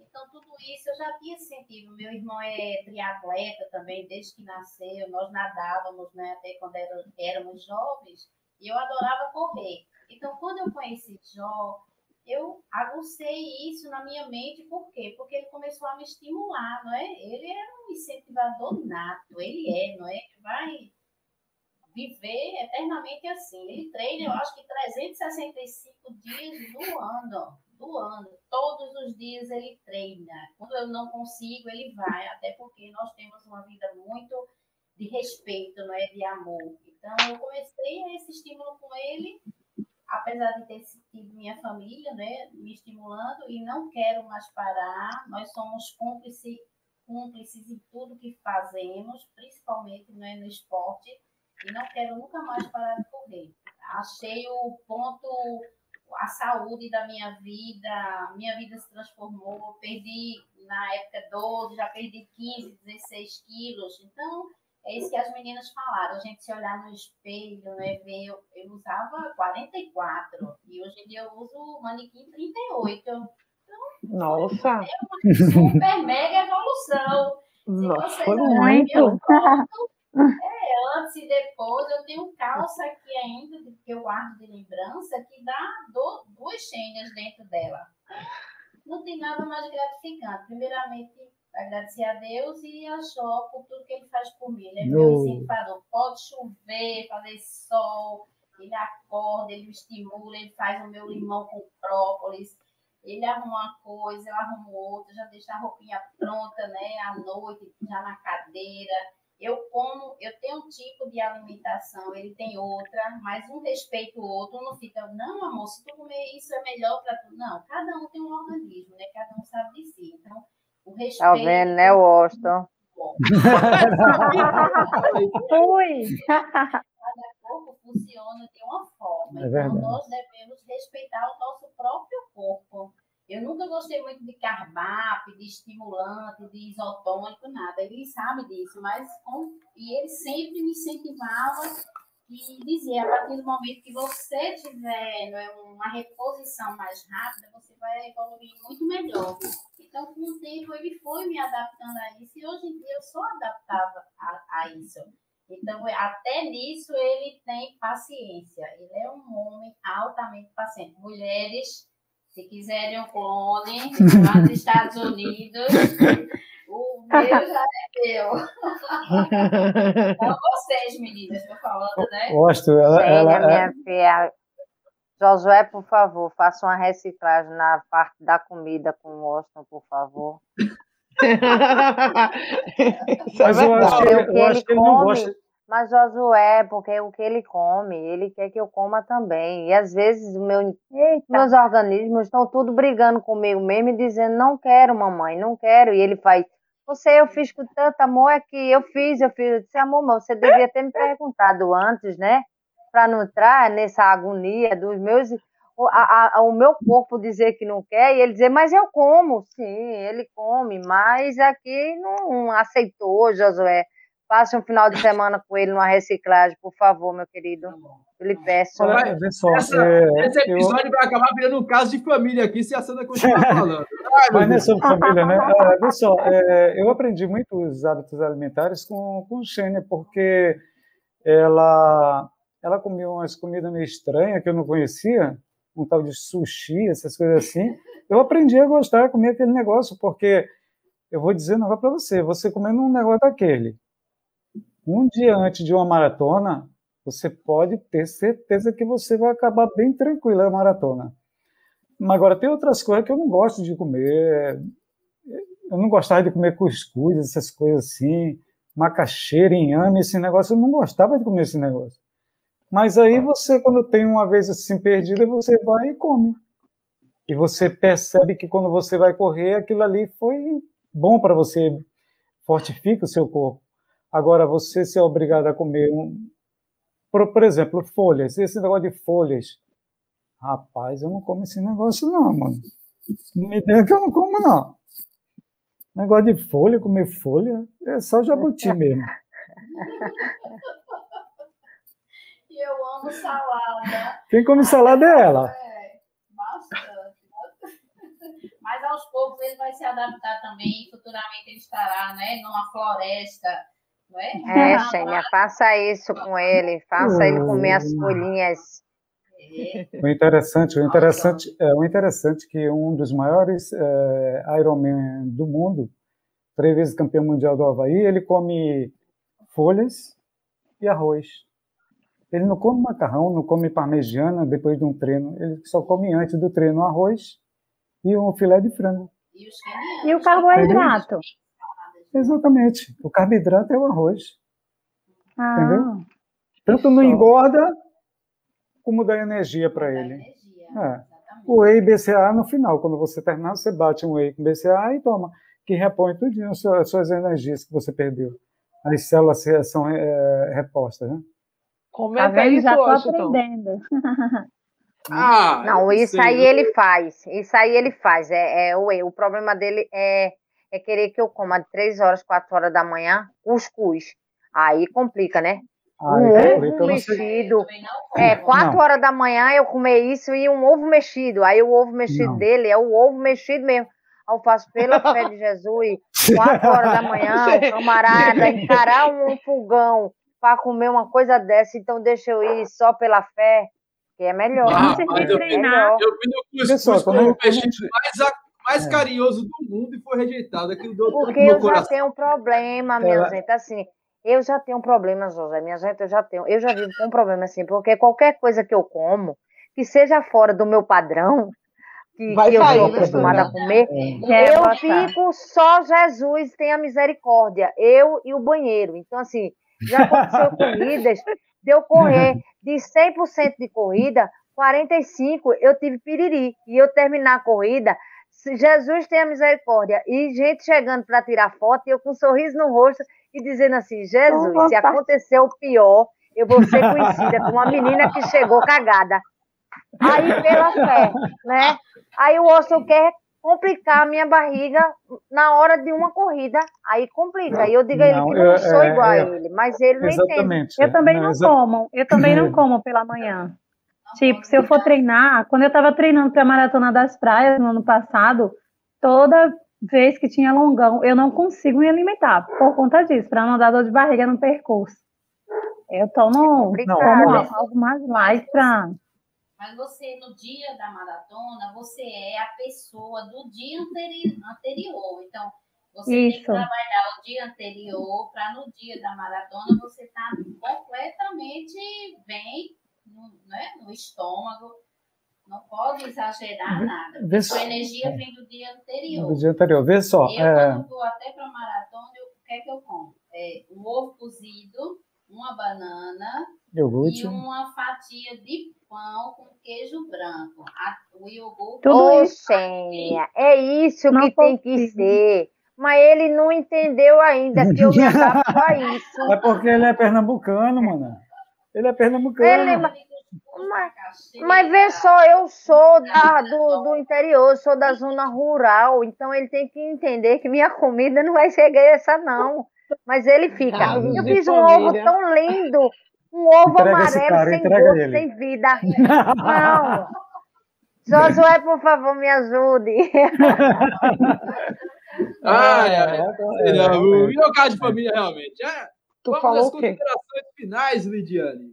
Então, tudo isso eu já tinha sentido. Meu irmão é triatleta também, desde que nasceu. Nós nadávamos, né, até quando éramos jovens, e eu adorava correr. Então, quando eu conheci Jó, eu agucei isso na minha mente, por quê? Porque ele começou a me estimular, não é? Ele é um incentivador nato, ele é, não é? Vai viver eternamente assim. Ele treina, eu acho que 365 dias do ano, do ano. Todos os dias ele treina. Quando eu não consigo, ele vai, até porque nós temos uma vida muito de respeito, não é? De amor. Então, eu comecei esse estímulo com ele apesar de ter tido minha família, né, me estimulando e não quero mais parar. Nós somos cúmplices, cúmplices em tudo que fazemos, principalmente né, no esporte, e não quero nunca mais parar de correr. Achei o ponto, a saúde da minha vida, minha vida se transformou, perdi na época 12, já perdi 15, 16 quilos, então é isso que as meninas falaram, a gente se olhar no espelho, né, ver, eu, eu usava 44 e hoje em dia eu uso manequim 38. Então, Nossa! É uma super mega evolução. Nossa, foi muito! [LAUGHS] é, antes e depois, eu tenho calça aqui ainda, que eu guardo de lembrança, que dá do, duas senhas dentro dela. Não tem nada mais gratificante. Primeiramente, agradecer a Deus e a Jó por tudo que ele faz por mim. Ele é meu incentivador. Pode chover, fazer sol, ele acorda, ele me estimula, ele faz o meu limão com própolis. Ele arruma uma coisa, eu arrumo outra, já deixa a roupinha pronta, né? À noite, já na cadeira. Eu como, eu tenho um tipo de alimentação, ele tem outra, mas um respeita o outro, não fica, não, amor, se tu comer isso é melhor para tu. Não, cada um tem um organismo, né? Cada um sabe de si. Então, o respeito. Tá vendo, né, Washington? [LAUGHS] Fui! [LAUGHS] Cada corpo funciona de uma forma. É então, nós devemos respeitar o nosso próprio corpo. Eu nunca gostei muito de carbap, de estimulante, de isotônico, nada. Ele sabe disso, mas com... e ele sempre me incentivava e dizia, a partir do momento que você tiver né, uma reposição mais rápida, você vai evoluir muito melhor. Então, com o tempo, ele foi me adaptando a isso e hoje em dia eu sou adaptável a, a isso. Então, é, até nisso ele tem paciência. Ele é um homem altamente paciente. Mulheres, se quiserem um clone, lá nos Estados Unidos, o meu já é meu. [LAUGHS] Então, vocês, meninas, estou falando, né? Gosto. Ela, ela, minha filha, Josué, por favor, faça uma reciclagem na parte da comida com o Washington, por favor. mas eu acho, que, eu acho que ele não gosta. Mas Josué, porque o que ele come, ele quer que eu coma também. E às vezes meu, meus organismos estão tudo brigando comigo mesmo e dizendo, não quero, mamãe, não quero. E ele faz, você, eu fiz com tanto amor, é que eu fiz, eu fiz. Eu disse, amor, mas você devia ter me perguntado antes, né? Para não entrar nessa agonia dos meus. O, a, a, o meu corpo dizer que não quer e ele dizer, mas eu como. Sim, ele come, mas aqui não aceitou, Josué. Passe um final de semana com ele numa reciclagem, por favor, meu querido. Eu lhe peço. Olha, só, Essa, é, esse episódio eu... vai acabar virando um caso de família aqui, se a Sandra continuar [LAUGHS] falando. Ai, mas não é sobre família, né? É, vê só, é, eu aprendi muitos hábitos alimentares com, com Xênia, porque ela ela comia umas comidas meio estranhas que eu não conhecia, um tal de sushi, essas coisas assim. Eu aprendi a gostar de comer aquele negócio, porque eu vou dizer um negócio para você: você comendo um negócio daquele, um dia antes de uma maratona, você pode ter certeza que você vai acabar bem tranquila a maratona. Mas agora, tem outras coisas que eu não gosto de comer. Eu não gostava de comer cuscuz, essas coisas assim, macaxeira, inhame, esse negócio. Eu não gostava de comer esse negócio. Mas aí você, quando tem uma vez assim perdida, você vai e come. E você percebe que quando você vai correr, aquilo ali foi bom para você, fortifica o seu corpo. Agora, você ser obrigado a comer, um, por, por exemplo, folhas, esse negócio de folhas. Rapaz, eu não como esse negócio não, mano. Não me dê que eu não como, não. Negócio de folha, comer folha, é só jabuti [LAUGHS] mesmo. Eu amo salada. Quem come salada é ela. É, bastante. [LAUGHS] Mas aos poucos ele vai se adaptar também. Futuramente ele estará né, numa floresta. Não é, é Xênia, faça isso com ele. Faça ele comer as folhinhas. O interessante, o interessante, é, o interessante é que um dos maiores é, Ironman do mundo, três vezes campeão mundial do Havaí, ele come folhas e arroz. Ele não come macarrão, não come parmegiana depois de um treino, ele só come antes do treino arroz e um filé de frango. E o carboidrato? Exatamente. O carboidrato é o arroz. Ah, entendeu? Tanto não engorda, como dá energia para ele. É. O whey BCA no final, quando você terminar, você bate um whey com BCA e toma, que repõe tudo as suas energias que você perdeu. As células são é, repostas, né? Comenta tá isso, já tô aprendendo. [LAUGHS] ah, não, isso aí ele faz. Isso aí ele faz. É, é o. O problema dele é, é querer que eu coma de 3 horas, 4 horas da manhã, cuscuz. Aí complica, né? um ovo mexido. É, quatro horas da manhã eu comer isso e um ovo mexido. Aí o ovo mexido não. dele é o ovo mexido mesmo. Faço pela fé de Jesus, quatro horas da manhã, [LAUGHS] o camarada encarar um fogão para comer uma coisa dessa, então deixa eu ir só pela fé, que é melhor. Ah, mas eu, vi, eu vi no cuscuz como o mexido mais, mais é. carinhoso do mundo e foi rejeitado. Aquilo deu Porque eu já tenho um problema, minha Ela... gente, assim eu já tenho problemas, José, minha gente, eu já tenho, eu já vivo com um problema assim, porque qualquer coisa que eu como, que seja fora do meu padrão, que, que eu estou acostumada a comer, é. eu fico só Jesus tenha misericórdia, eu e o banheiro. Então, assim, já aconteceu [LAUGHS] corridas de eu correr de 100% de corrida, 45% eu tive piriri, e eu terminar a corrida, Jesus tenha misericórdia, e gente chegando para tirar foto, e eu com um sorriso no rosto, e dizendo assim: Jesus, se acontecer o pior, eu vou ser conhecida como uma menina que chegou cagada. Aí, pela fé, né? Aí o osso quer complicar a minha barriga na hora de uma corrida. Aí complica. Aí eu digo a ele que eu não sou igual a ele, mas ele não entende. Eu também não, como, eu também não [LAUGHS] como pela manhã. Tipo, se eu for treinar, quando eu estava treinando para a Maratona das Praias no ano passado, toda vez que tinha longão, eu não consigo me alimentar por conta disso, para não dar dor de barriga no percurso. Eu tomo, é tomo algo mais light para. Mas você, no dia da maratona, você é a pessoa do dia anterior. Então, você Isso. tem que trabalhar o dia anterior para no dia da maratona você estar tá completamente bem no, né, no estômago, não pode exagerar nada. Vê sua energia é. vem do dia anterior. Do dia anterior. Vê só. Eu, é... quando vou até para maratona, eu, o que é que eu como? É, um ovo cozido, uma banana iogurte. e uma fatia de pão com queijo branco. A, o iogurte... Tudo isso, é isso não que tem que ser. Mas ele não entendeu ainda que eu me adapto a isso. É porque ele é pernambucano, mano. Ele é pernambucano. Ele, mas, mas vê só, eu sou da, do, do interior, sou da zona rural, então ele tem que entender que minha comida não vai ser essa, não. Mas ele fica. Casos eu fiz um ovo tão lindo, um ovo entrega amarelo cara, sem gosto, ele. sem vida. [LAUGHS] Não. Josué, por favor, me ajude. [LAUGHS] ai, ai. É, é, o meu caso de família, realmente. É, tu Vamos falou às considerações finais, Lidiane. É,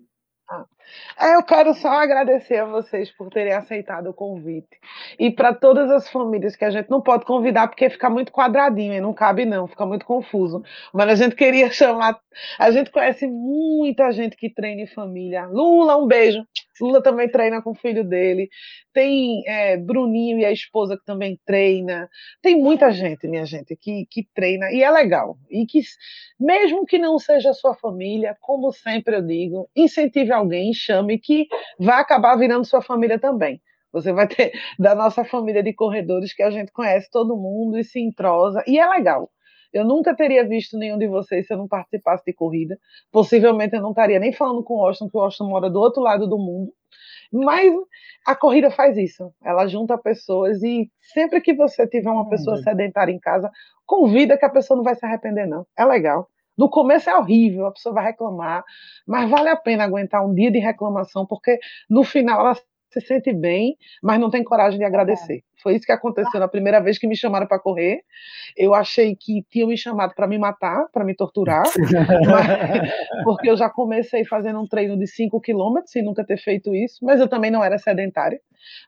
eu quero só agradecer a vocês por terem aceitado o convite. E para todas as famílias que a gente não pode convidar porque fica muito quadradinho e não cabe não, fica muito confuso. Mas a gente queria [LAUGHS] chamar, a gente conhece muita gente que treina em família. Lula, um beijo. Lula também treina com o filho dele. Tem é, Bruninho e a esposa que também treina. Tem muita gente, minha gente, que, que treina e é legal. E que, mesmo que não seja a sua família, como sempre eu digo, incentive alguém, chame, que vai acabar virando sua família também. Você vai ter [LAUGHS] da nossa família de corredores que a gente conhece todo mundo e se entrosa, e é legal. Eu nunca teria visto nenhum de vocês se eu não participasse de corrida. Possivelmente eu não estaria nem falando com o Austin, que o Austin mora do outro lado do mundo. Mas a corrida faz isso. Ela junta pessoas e sempre que você tiver uma pessoa uhum. sedentária em casa, convida que a pessoa não vai se arrepender, não. É legal. No começo é horrível, a pessoa vai reclamar, mas vale a pena aguentar um dia de reclamação, porque no final ela se sente bem, mas não tem coragem de agradecer. Foi isso que aconteceu na primeira vez que me chamaram para correr. Eu achei que tinham me chamado para me matar, para me torturar, [LAUGHS] mas, [LAUGHS] porque eu já comecei fazendo um treino de 5 quilômetros sem nunca ter feito isso, mas eu também não era sedentária.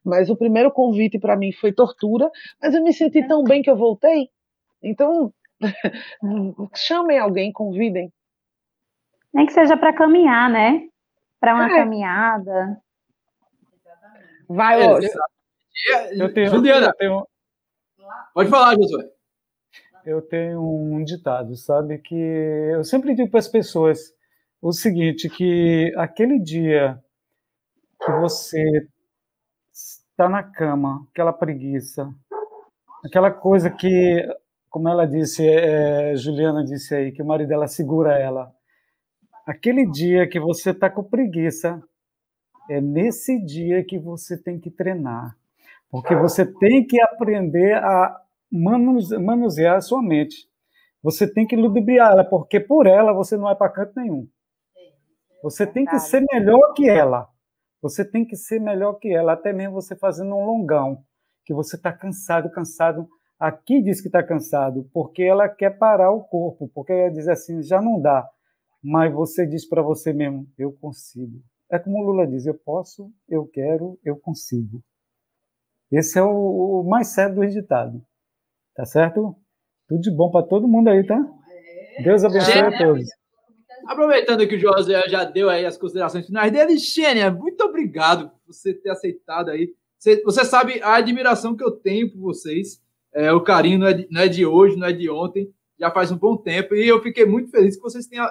Mas o primeiro convite para mim foi tortura, mas eu me senti tão bem que eu voltei. Então, [LAUGHS] chamem alguém, convidem. Nem que seja para caminhar, né? Para uma é. caminhada. Vai, hoje. Eu tenho, Juliana, eu tenho... pode falar, Josué. Eu tenho um ditado, sabe, que eu sempre digo para as pessoas o seguinte, que aquele dia que você está na cama, aquela preguiça, aquela coisa que, como ela disse, é, Juliana disse aí, que o marido dela segura ela, aquele dia que você está com preguiça, é nesse dia que você tem que treinar. Porque você tem que aprender a manusear a sua mente. Você tem que ludibriar ela, porque por ela você não vai para canto nenhum. Você tem que ser melhor que ela. Você tem que ser melhor que ela, até mesmo você fazendo um longão, que você está cansado, cansado. Aqui diz que está cansado, porque ela quer parar o corpo, porque ela diz assim, já não dá. Mas você diz para você mesmo, eu consigo. É como o Lula diz, eu posso, eu quero, eu consigo. Esse é o, o mais certo do ditado. Tá certo? Tudo de bom para todo mundo aí, tá? Deus abençoe a todos. Aproveitando que o José já deu aí as considerações finais dele, Xênia, muito obrigado por você ter aceitado aí. Você, você, sabe a admiração que eu tenho por vocês. É, o carinho não é, de, não é de hoje, não é de ontem, já faz um bom tempo. E eu fiquei muito feliz que vocês tenham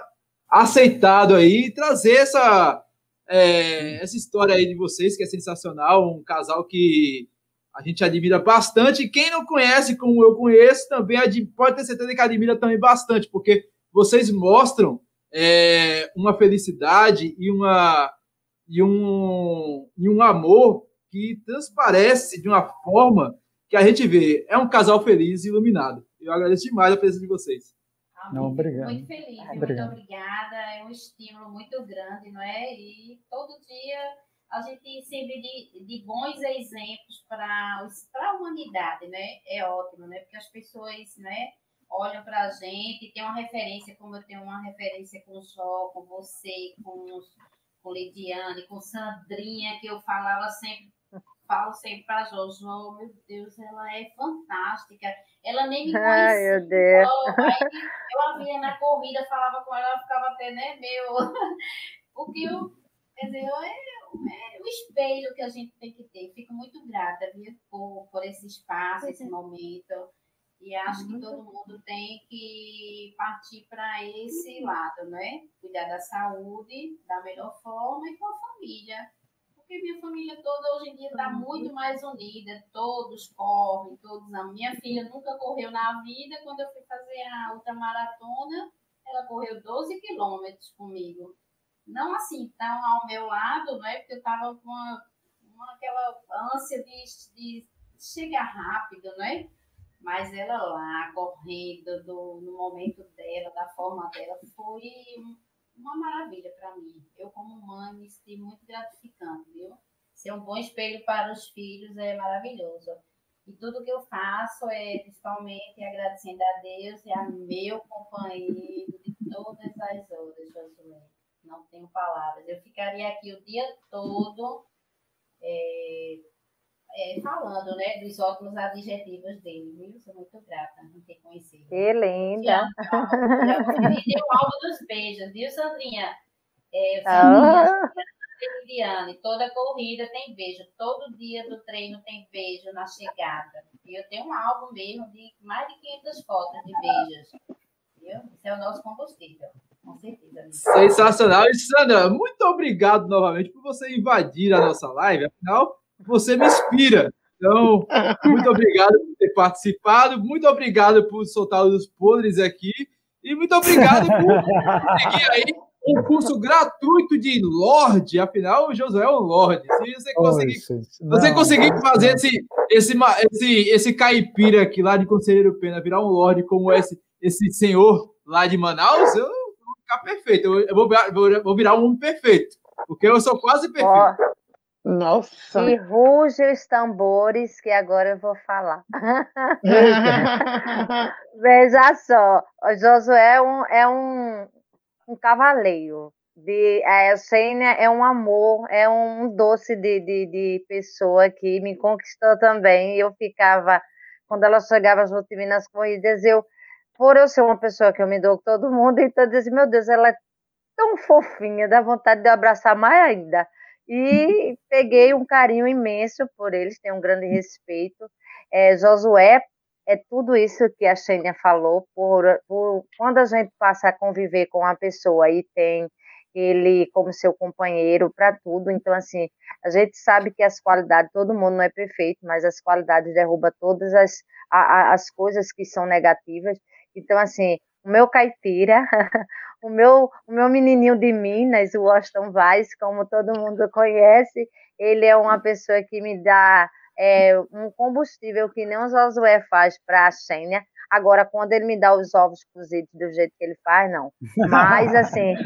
aceitado aí trazer essa, é, essa história aí de vocês, que é sensacional. Um casal que a gente admira bastante. Quem não conhece, como eu conheço, também pode ter certeza que admira também bastante, porque vocês mostram é, uma felicidade e, uma, e, um, e um amor que transparece de uma forma que a gente vê. É um casal feliz e iluminado. Eu agradeço demais a presença de vocês. Não, obrigado. Muito feliz, muito obrigada. É um estímulo muito grande, não é? E todo dia a gente sempre de, de bons exemplos para a humanidade, né? É ótimo, né? Porque as pessoas, né? Olham para a gente, tem uma referência, como eu tenho uma referência com o Jó, com você, com, com Lidiane, com Sandrinha, que eu falava sempre, falo sempre para a Jojo, meu Deus, ela é fantástica. Ela nem me conhecia. Ai, meu Deus. eu a via na corrida, falava com ela, ela ficava até, né, meu... [LAUGHS] Porque eu, quer dizer, eu, é o espelho que a gente tem que ter. Fico muito grata viu, por, por esse espaço, esse uhum. momento. E acho que todo mundo tem que partir para esse lado, né? Cuidar da saúde da melhor forma e com a família. Porque minha família toda hoje em dia está muito mais unida, todos correm, todos amam. Minha filha nunca correu na vida. Quando eu fui fazer a ultramaratona, ela correu 12 quilômetros comigo não assim tão ao meu lado, não é? Porque eu estava com uma, uma, aquela ânsia de, de chegar rápido, não é? Mas ela lá, correndo do, no momento dela, da forma dela, foi uma maravilha para mim. Eu, como mãe, me senti muito gratificante, viu? Ser um bom espelho para os filhos é maravilhoso. E tudo que eu faço é principalmente agradecendo a Deus e a meu companheiro de todas as horas, Josué não tenho palavras. Eu ficaria aqui o dia todo é, é, falando né, dos ótimos adjetivos dele, viu? Sou muito grata em ter conhecido. Que linda! Você o alvo dos beijos, viu, Sandrinha? É, Sandrinha, ah. toda corrida tem beijo, todo dia do treino tem beijo na chegada. E eu tenho um álbum mesmo de mais de 500 fotos de beijos. Viu? Esse é o nosso combustível. Sensacional. E Sandra, muito obrigado novamente por você invadir a nossa live. Afinal, você me inspira. Então, muito obrigado por ter participado. Muito obrigado por soltar os podres aqui. E muito obrigado por seguir aí um curso gratuito de Lorde. Afinal, o Josué é um Lorde. Se você conseguir, você conseguir fazer esse, esse, esse, esse caipira aqui lá de Conselheiro Pena virar um Lorde como esse, esse senhor lá de Manaus, eu ficar perfeito. Eu, vou, vou, vou, virar um homem perfeito. Porque eu sou quase perfeito. Nossa! E ruge os tambores, que agora eu vou falar. [LAUGHS] Veja só, o Josué é um, é um, um cavaleiro. De, a Xênia é um amor, é um doce de, de, de pessoa que me conquistou também. Eu ficava, quando ela chegava junto de mim nas corridas, eu, por eu ser uma pessoa que eu me dou com todo mundo, então eu dizia, meu Deus, ela é tão fofinha, dá vontade de eu abraçar mais ainda. E peguei um carinho imenso por eles, tenho um grande respeito. É, Josué é tudo isso que a Xênia falou, por, por, quando a gente passa a conviver com uma pessoa e tem ele como seu companheiro para tudo, então assim, a gente sabe que as qualidades, todo mundo não é perfeito, mas as qualidades derrubam todas as, a, as coisas que são negativas, então assim, o meu caipira, [LAUGHS] o meu, o meu menininho de Minas, o Washington Vaz, como todo mundo conhece, ele é uma pessoa que me dá é, um combustível que nem o Josué faz para a Xênia. Agora, quando ele me dá os ovos cozidos do jeito que ele faz, não. Mas, assim,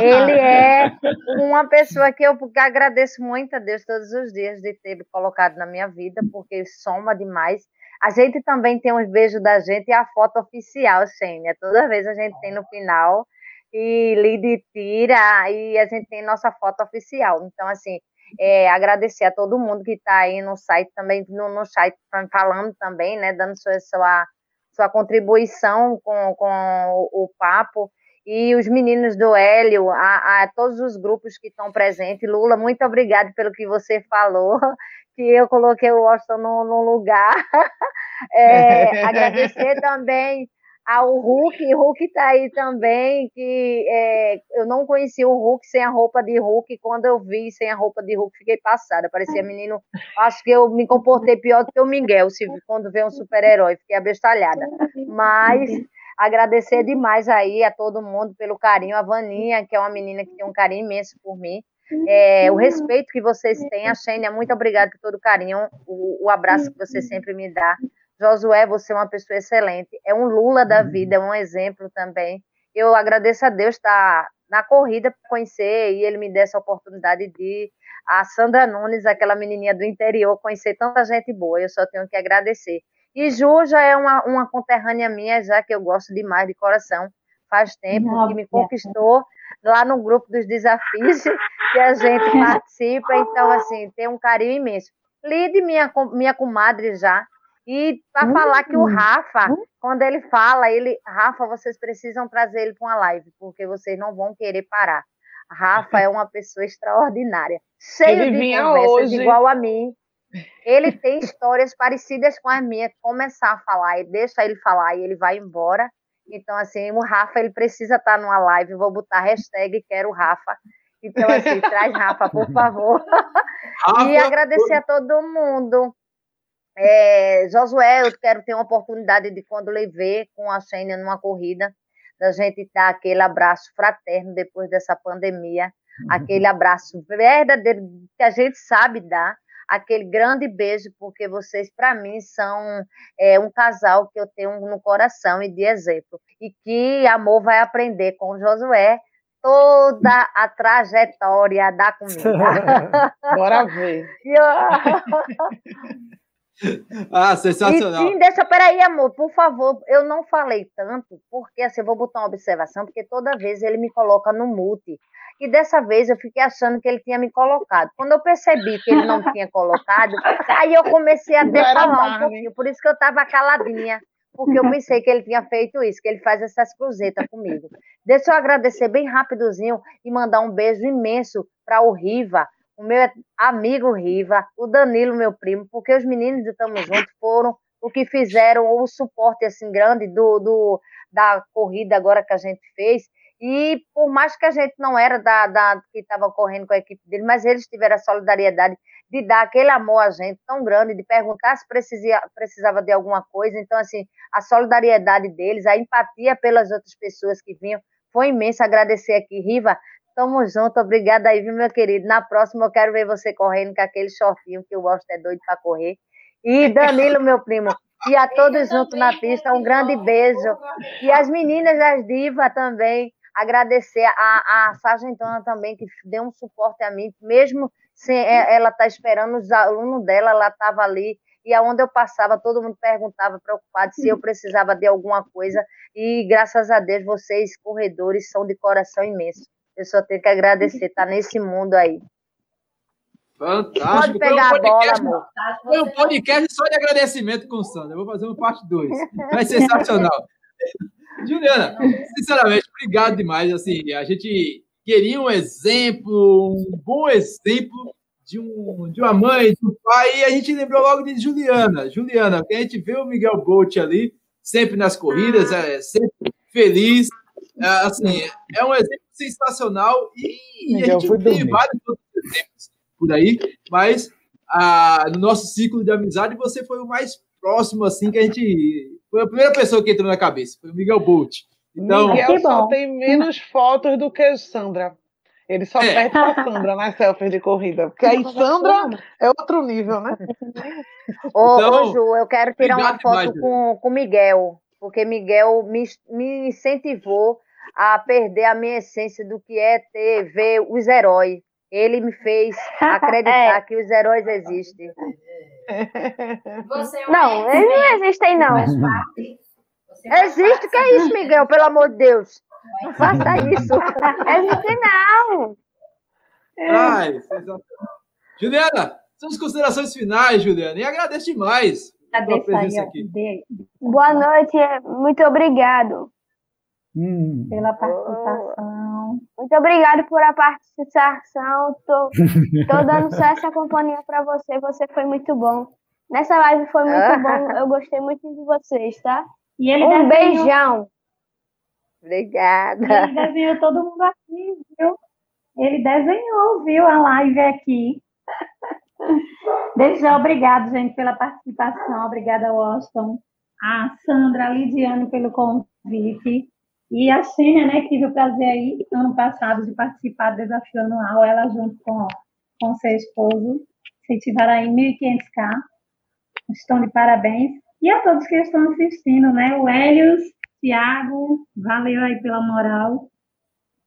ele é uma pessoa que eu agradeço muito a Deus todos os dias de ter colocado na minha vida, porque soma demais. A gente também tem uns beijos da gente e a foto oficial, Xênia. Toda vez a gente tem no final e Lide tira e a gente tem nossa foto oficial. Então, assim, é, agradecer a todo mundo que está aí no site também, no, no site falando também, né, dando sua, sua, sua contribuição com, com o, o papo e os meninos do Hélio, a, a todos os grupos que estão presentes. Lula, muito obrigado pelo que você falou, que eu coloquei o Washington no, no lugar. [LAUGHS] É, [LAUGHS] agradecer também ao Hulk, Hulk está aí também, que é, eu não conhecia o Hulk sem a roupa de Hulk, quando eu vi sem a roupa de Hulk, fiquei passada, parecia menino, acho que eu me comportei pior do que o Miguel, se, quando vê um super-herói, fiquei abestalhada, mas agradecer demais aí a todo mundo pelo carinho, a Vaninha, que é uma menina que tem um carinho imenso por mim, é, o respeito que vocês têm, a Xênia, muito obrigada por todo o carinho, o, o abraço que você sempre me dá, Josué, você é uma pessoa excelente, é um Lula da uhum. vida, é um exemplo também. Eu agradeço a Deus estar na corrida para conhecer e ele me deu essa oportunidade de a Sandra Nunes, aquela menininha do interior, conhecer tanta gente boa. Eu só tenho que agradecer. E Ju já é uma, uma conterrânea minha, já que eu gosto demais de coração. Faz tempo que me conquistou lá no grupo dos desafios [LAUGHS] que a gente [LAUGHS] participa. Então, assim, tem um carinho imenso. Lide, minha, minha comadre já, e para falar que o hum. Rafa, hum. quando ele fala, ele, Rafa, vocês precisam trazer ele para uma live, porque vocês não vão querer parar. Rafa é uma pessoa extraordinária, cheio ele de conversas hoje. igual a mim. Ele tem histórias parecidas com as minhas. Começar a falar e deixa ele falar e ele vai embora. Então, assim, o Rafa ele precisa estar numa live. Vou botar hashtag quero Rafa. Então, assim, [LAUGHS] traz Rafa, por favor. [LAUGHS] Rafa, e agradecer a todo mundo. É, Josué, eu quero ter uma oportunidade de quando levei com a Xênia numa corrida, da gente dar aquele abraço fraterno depois dessa pandemia, uhum. aquele abraço verdadeiro que a gente sabe dar, aquele grande beijo, porque vocês, para mim, são é, um casal que eu tenho no coração e de exemplo. E que amor vai aprender com Josué toda a trajetória da comida. [LAUGHS] Bora ver. [LAUGHS] Ah, sensacional. E sim, deixa, peraí, amor, por favor, eu não falei tanto, porque assim, eu vou botar uma observação, porque toda vez ele me coloca no mute. E dessa vez eu fiquei achando que ele tinha me colocado. Quando eu percebi que ele não tinha colocado, aí eu comecei a falar um pouquinho, por isso que eu estava caladinha, porque eu pensei que ele tinha feito isso, que ele faz essas cruzetas comigo. Deixa eu agradecer bem rapidozinho e mandar um beijo imenso para o Riva, o meu amigo Riva, o Danilo, meu primo, porque os meninos do Tamo Junto foram o que fizeram o suporte assim grande do, do da corrida agora que a gente fez. E por mais que a gente não era da, da que estava correndo com a equipe dele, mas eles tiveram a solidariedade de dar aquele amor a gente tão grande, de perguntar se precisia, precisava de alguma coisa. Então, assim, a solidariedade deles, a empatia pelas outras pessoas que vinham, foi imensa. Agradecer aqui, Riva, Tamo junto, obrigada aí, viu, meu querido? Na próxima eu quero ver você correndo com aquele shortinho que eu gosto, é doido para correr. E Danilo, meu primo, e a [LAUGHS] todos juntos na pista, um grande beijo. E as meninas das divas também, agradecer a, a Sargentona também, que deu um suporte a mim, mesmo sem, é, ela está esperando os alunos dela, ela estava ali, e aonde eu passava, todo mundo perguntava, preocupado, se eu precisava de alguma coisa, e graças a Deus, vocês, corredores, são de coração imenso. Eu só tenho que agradecer, estar tá nesse mundo aí. Fantástico. Pode pegar um podcast, a bola, amor. Foi um podcast só de agradecimento com o Sandra. Eu vou fazer uma parte 2. Vai ser sensacional. Juliana, sinceramente, obrigado demais. Assim, a gente queria um exemplo, um bom exemplo de, um, de uma mãe, de um pai, e a gente lembrou logo de Juliana. Juliana, porque a gente vê o Miguel Bolt ali, sempre nas corridas, é sempre feliz. É, assim, é um exemplo sensacional e, e a gente tem vários outros exemplos por aí, mas a, no nosso ciclo de amizade você foi o mais próximo, assim, que a gente. Foi a primeira pessoa que entrou na cabeça, foi o Miguel Bolt. Então, Miguel só tem menos fotos do que Sandra. Ele só é. perde pra Sandra nas selfies de corrida. Porque aí Sandra é outro nível, né? Ô, então, ô Ju, eu quero tirar uma foto com, com Miguel. Porque Miguel me, me incentivou a perder a minha essência do que é ter, ver os heróis. Ele me fez [LAUGHS] acreditar é. que os heróis existem. É não, eles não existem, não. Existe, que é isso, Miguel, pelo amor de Deus. Não faça isso. Existe não. Ai, Juliana, suas considerações finais, Juliana, e agradeço demais pela presença aqui. Boa noite, muito obrigado. Hum. Pela participação. Muito obrigado por a participação. Tô, tô [LAUGHS] dando só essa companhia para você. Você foi muito bom. Nessa live foi muito bom. Eu gostei muito de vocês, tá? E ele um desenhou... beijão. Obrigada. Ele desenhou todo mundo aqui, viu? Ele desenhou, viu, a live aqui. Desde já, obrigado, gente, pela participação. Obrigada, Washington. A Sandra, a Lidiane, pelo convite. E a Xênia, né, que tive o prazer aí, ano passado, de participar do desafio anual, ela junto com, com seu esposo, incentivaram aí 1.500K. Estão de parabéns. E a todos que estão assistindo, né, o Helios, Tiago, valeu aí pela moral.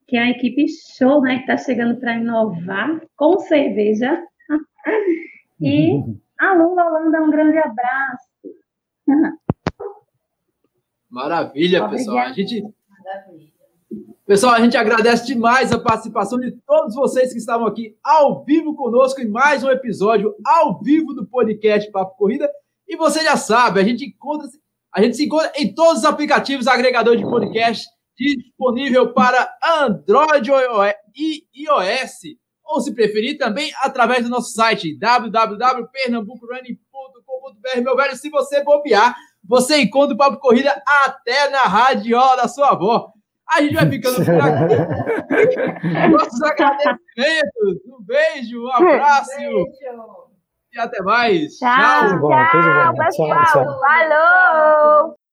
Que é a equipe show, né, que está chegando para inovar com cerveja. [LAUGHS] e [LAUGHS] a Lula Holanda, um grande abraço. Maravilha, pessoal. A gente Pessoal, a gente agradece demais a participação de todos vocês que estavam aqui ao vivo conosco em mais um episódio ao vivo do podcast Papo Corrida. E você já sabe, a gente encontra, a gente se encontra em todos os aplicativos agregadores de podcast disponível para Android e iOS. Ou se preferir, também através do nosso site www.pernambucorunning.com.br. Meu velho, se você bobear, você encontra o Papo Corrida até na radiola da sua avó. A gente vai ficando por aqui. [LAUGHS] Nossos agradecimentos. Um beijo, um abraço. Beijo. E até mais. Tchau, tchau, tchau, tchau pessoal. Falou.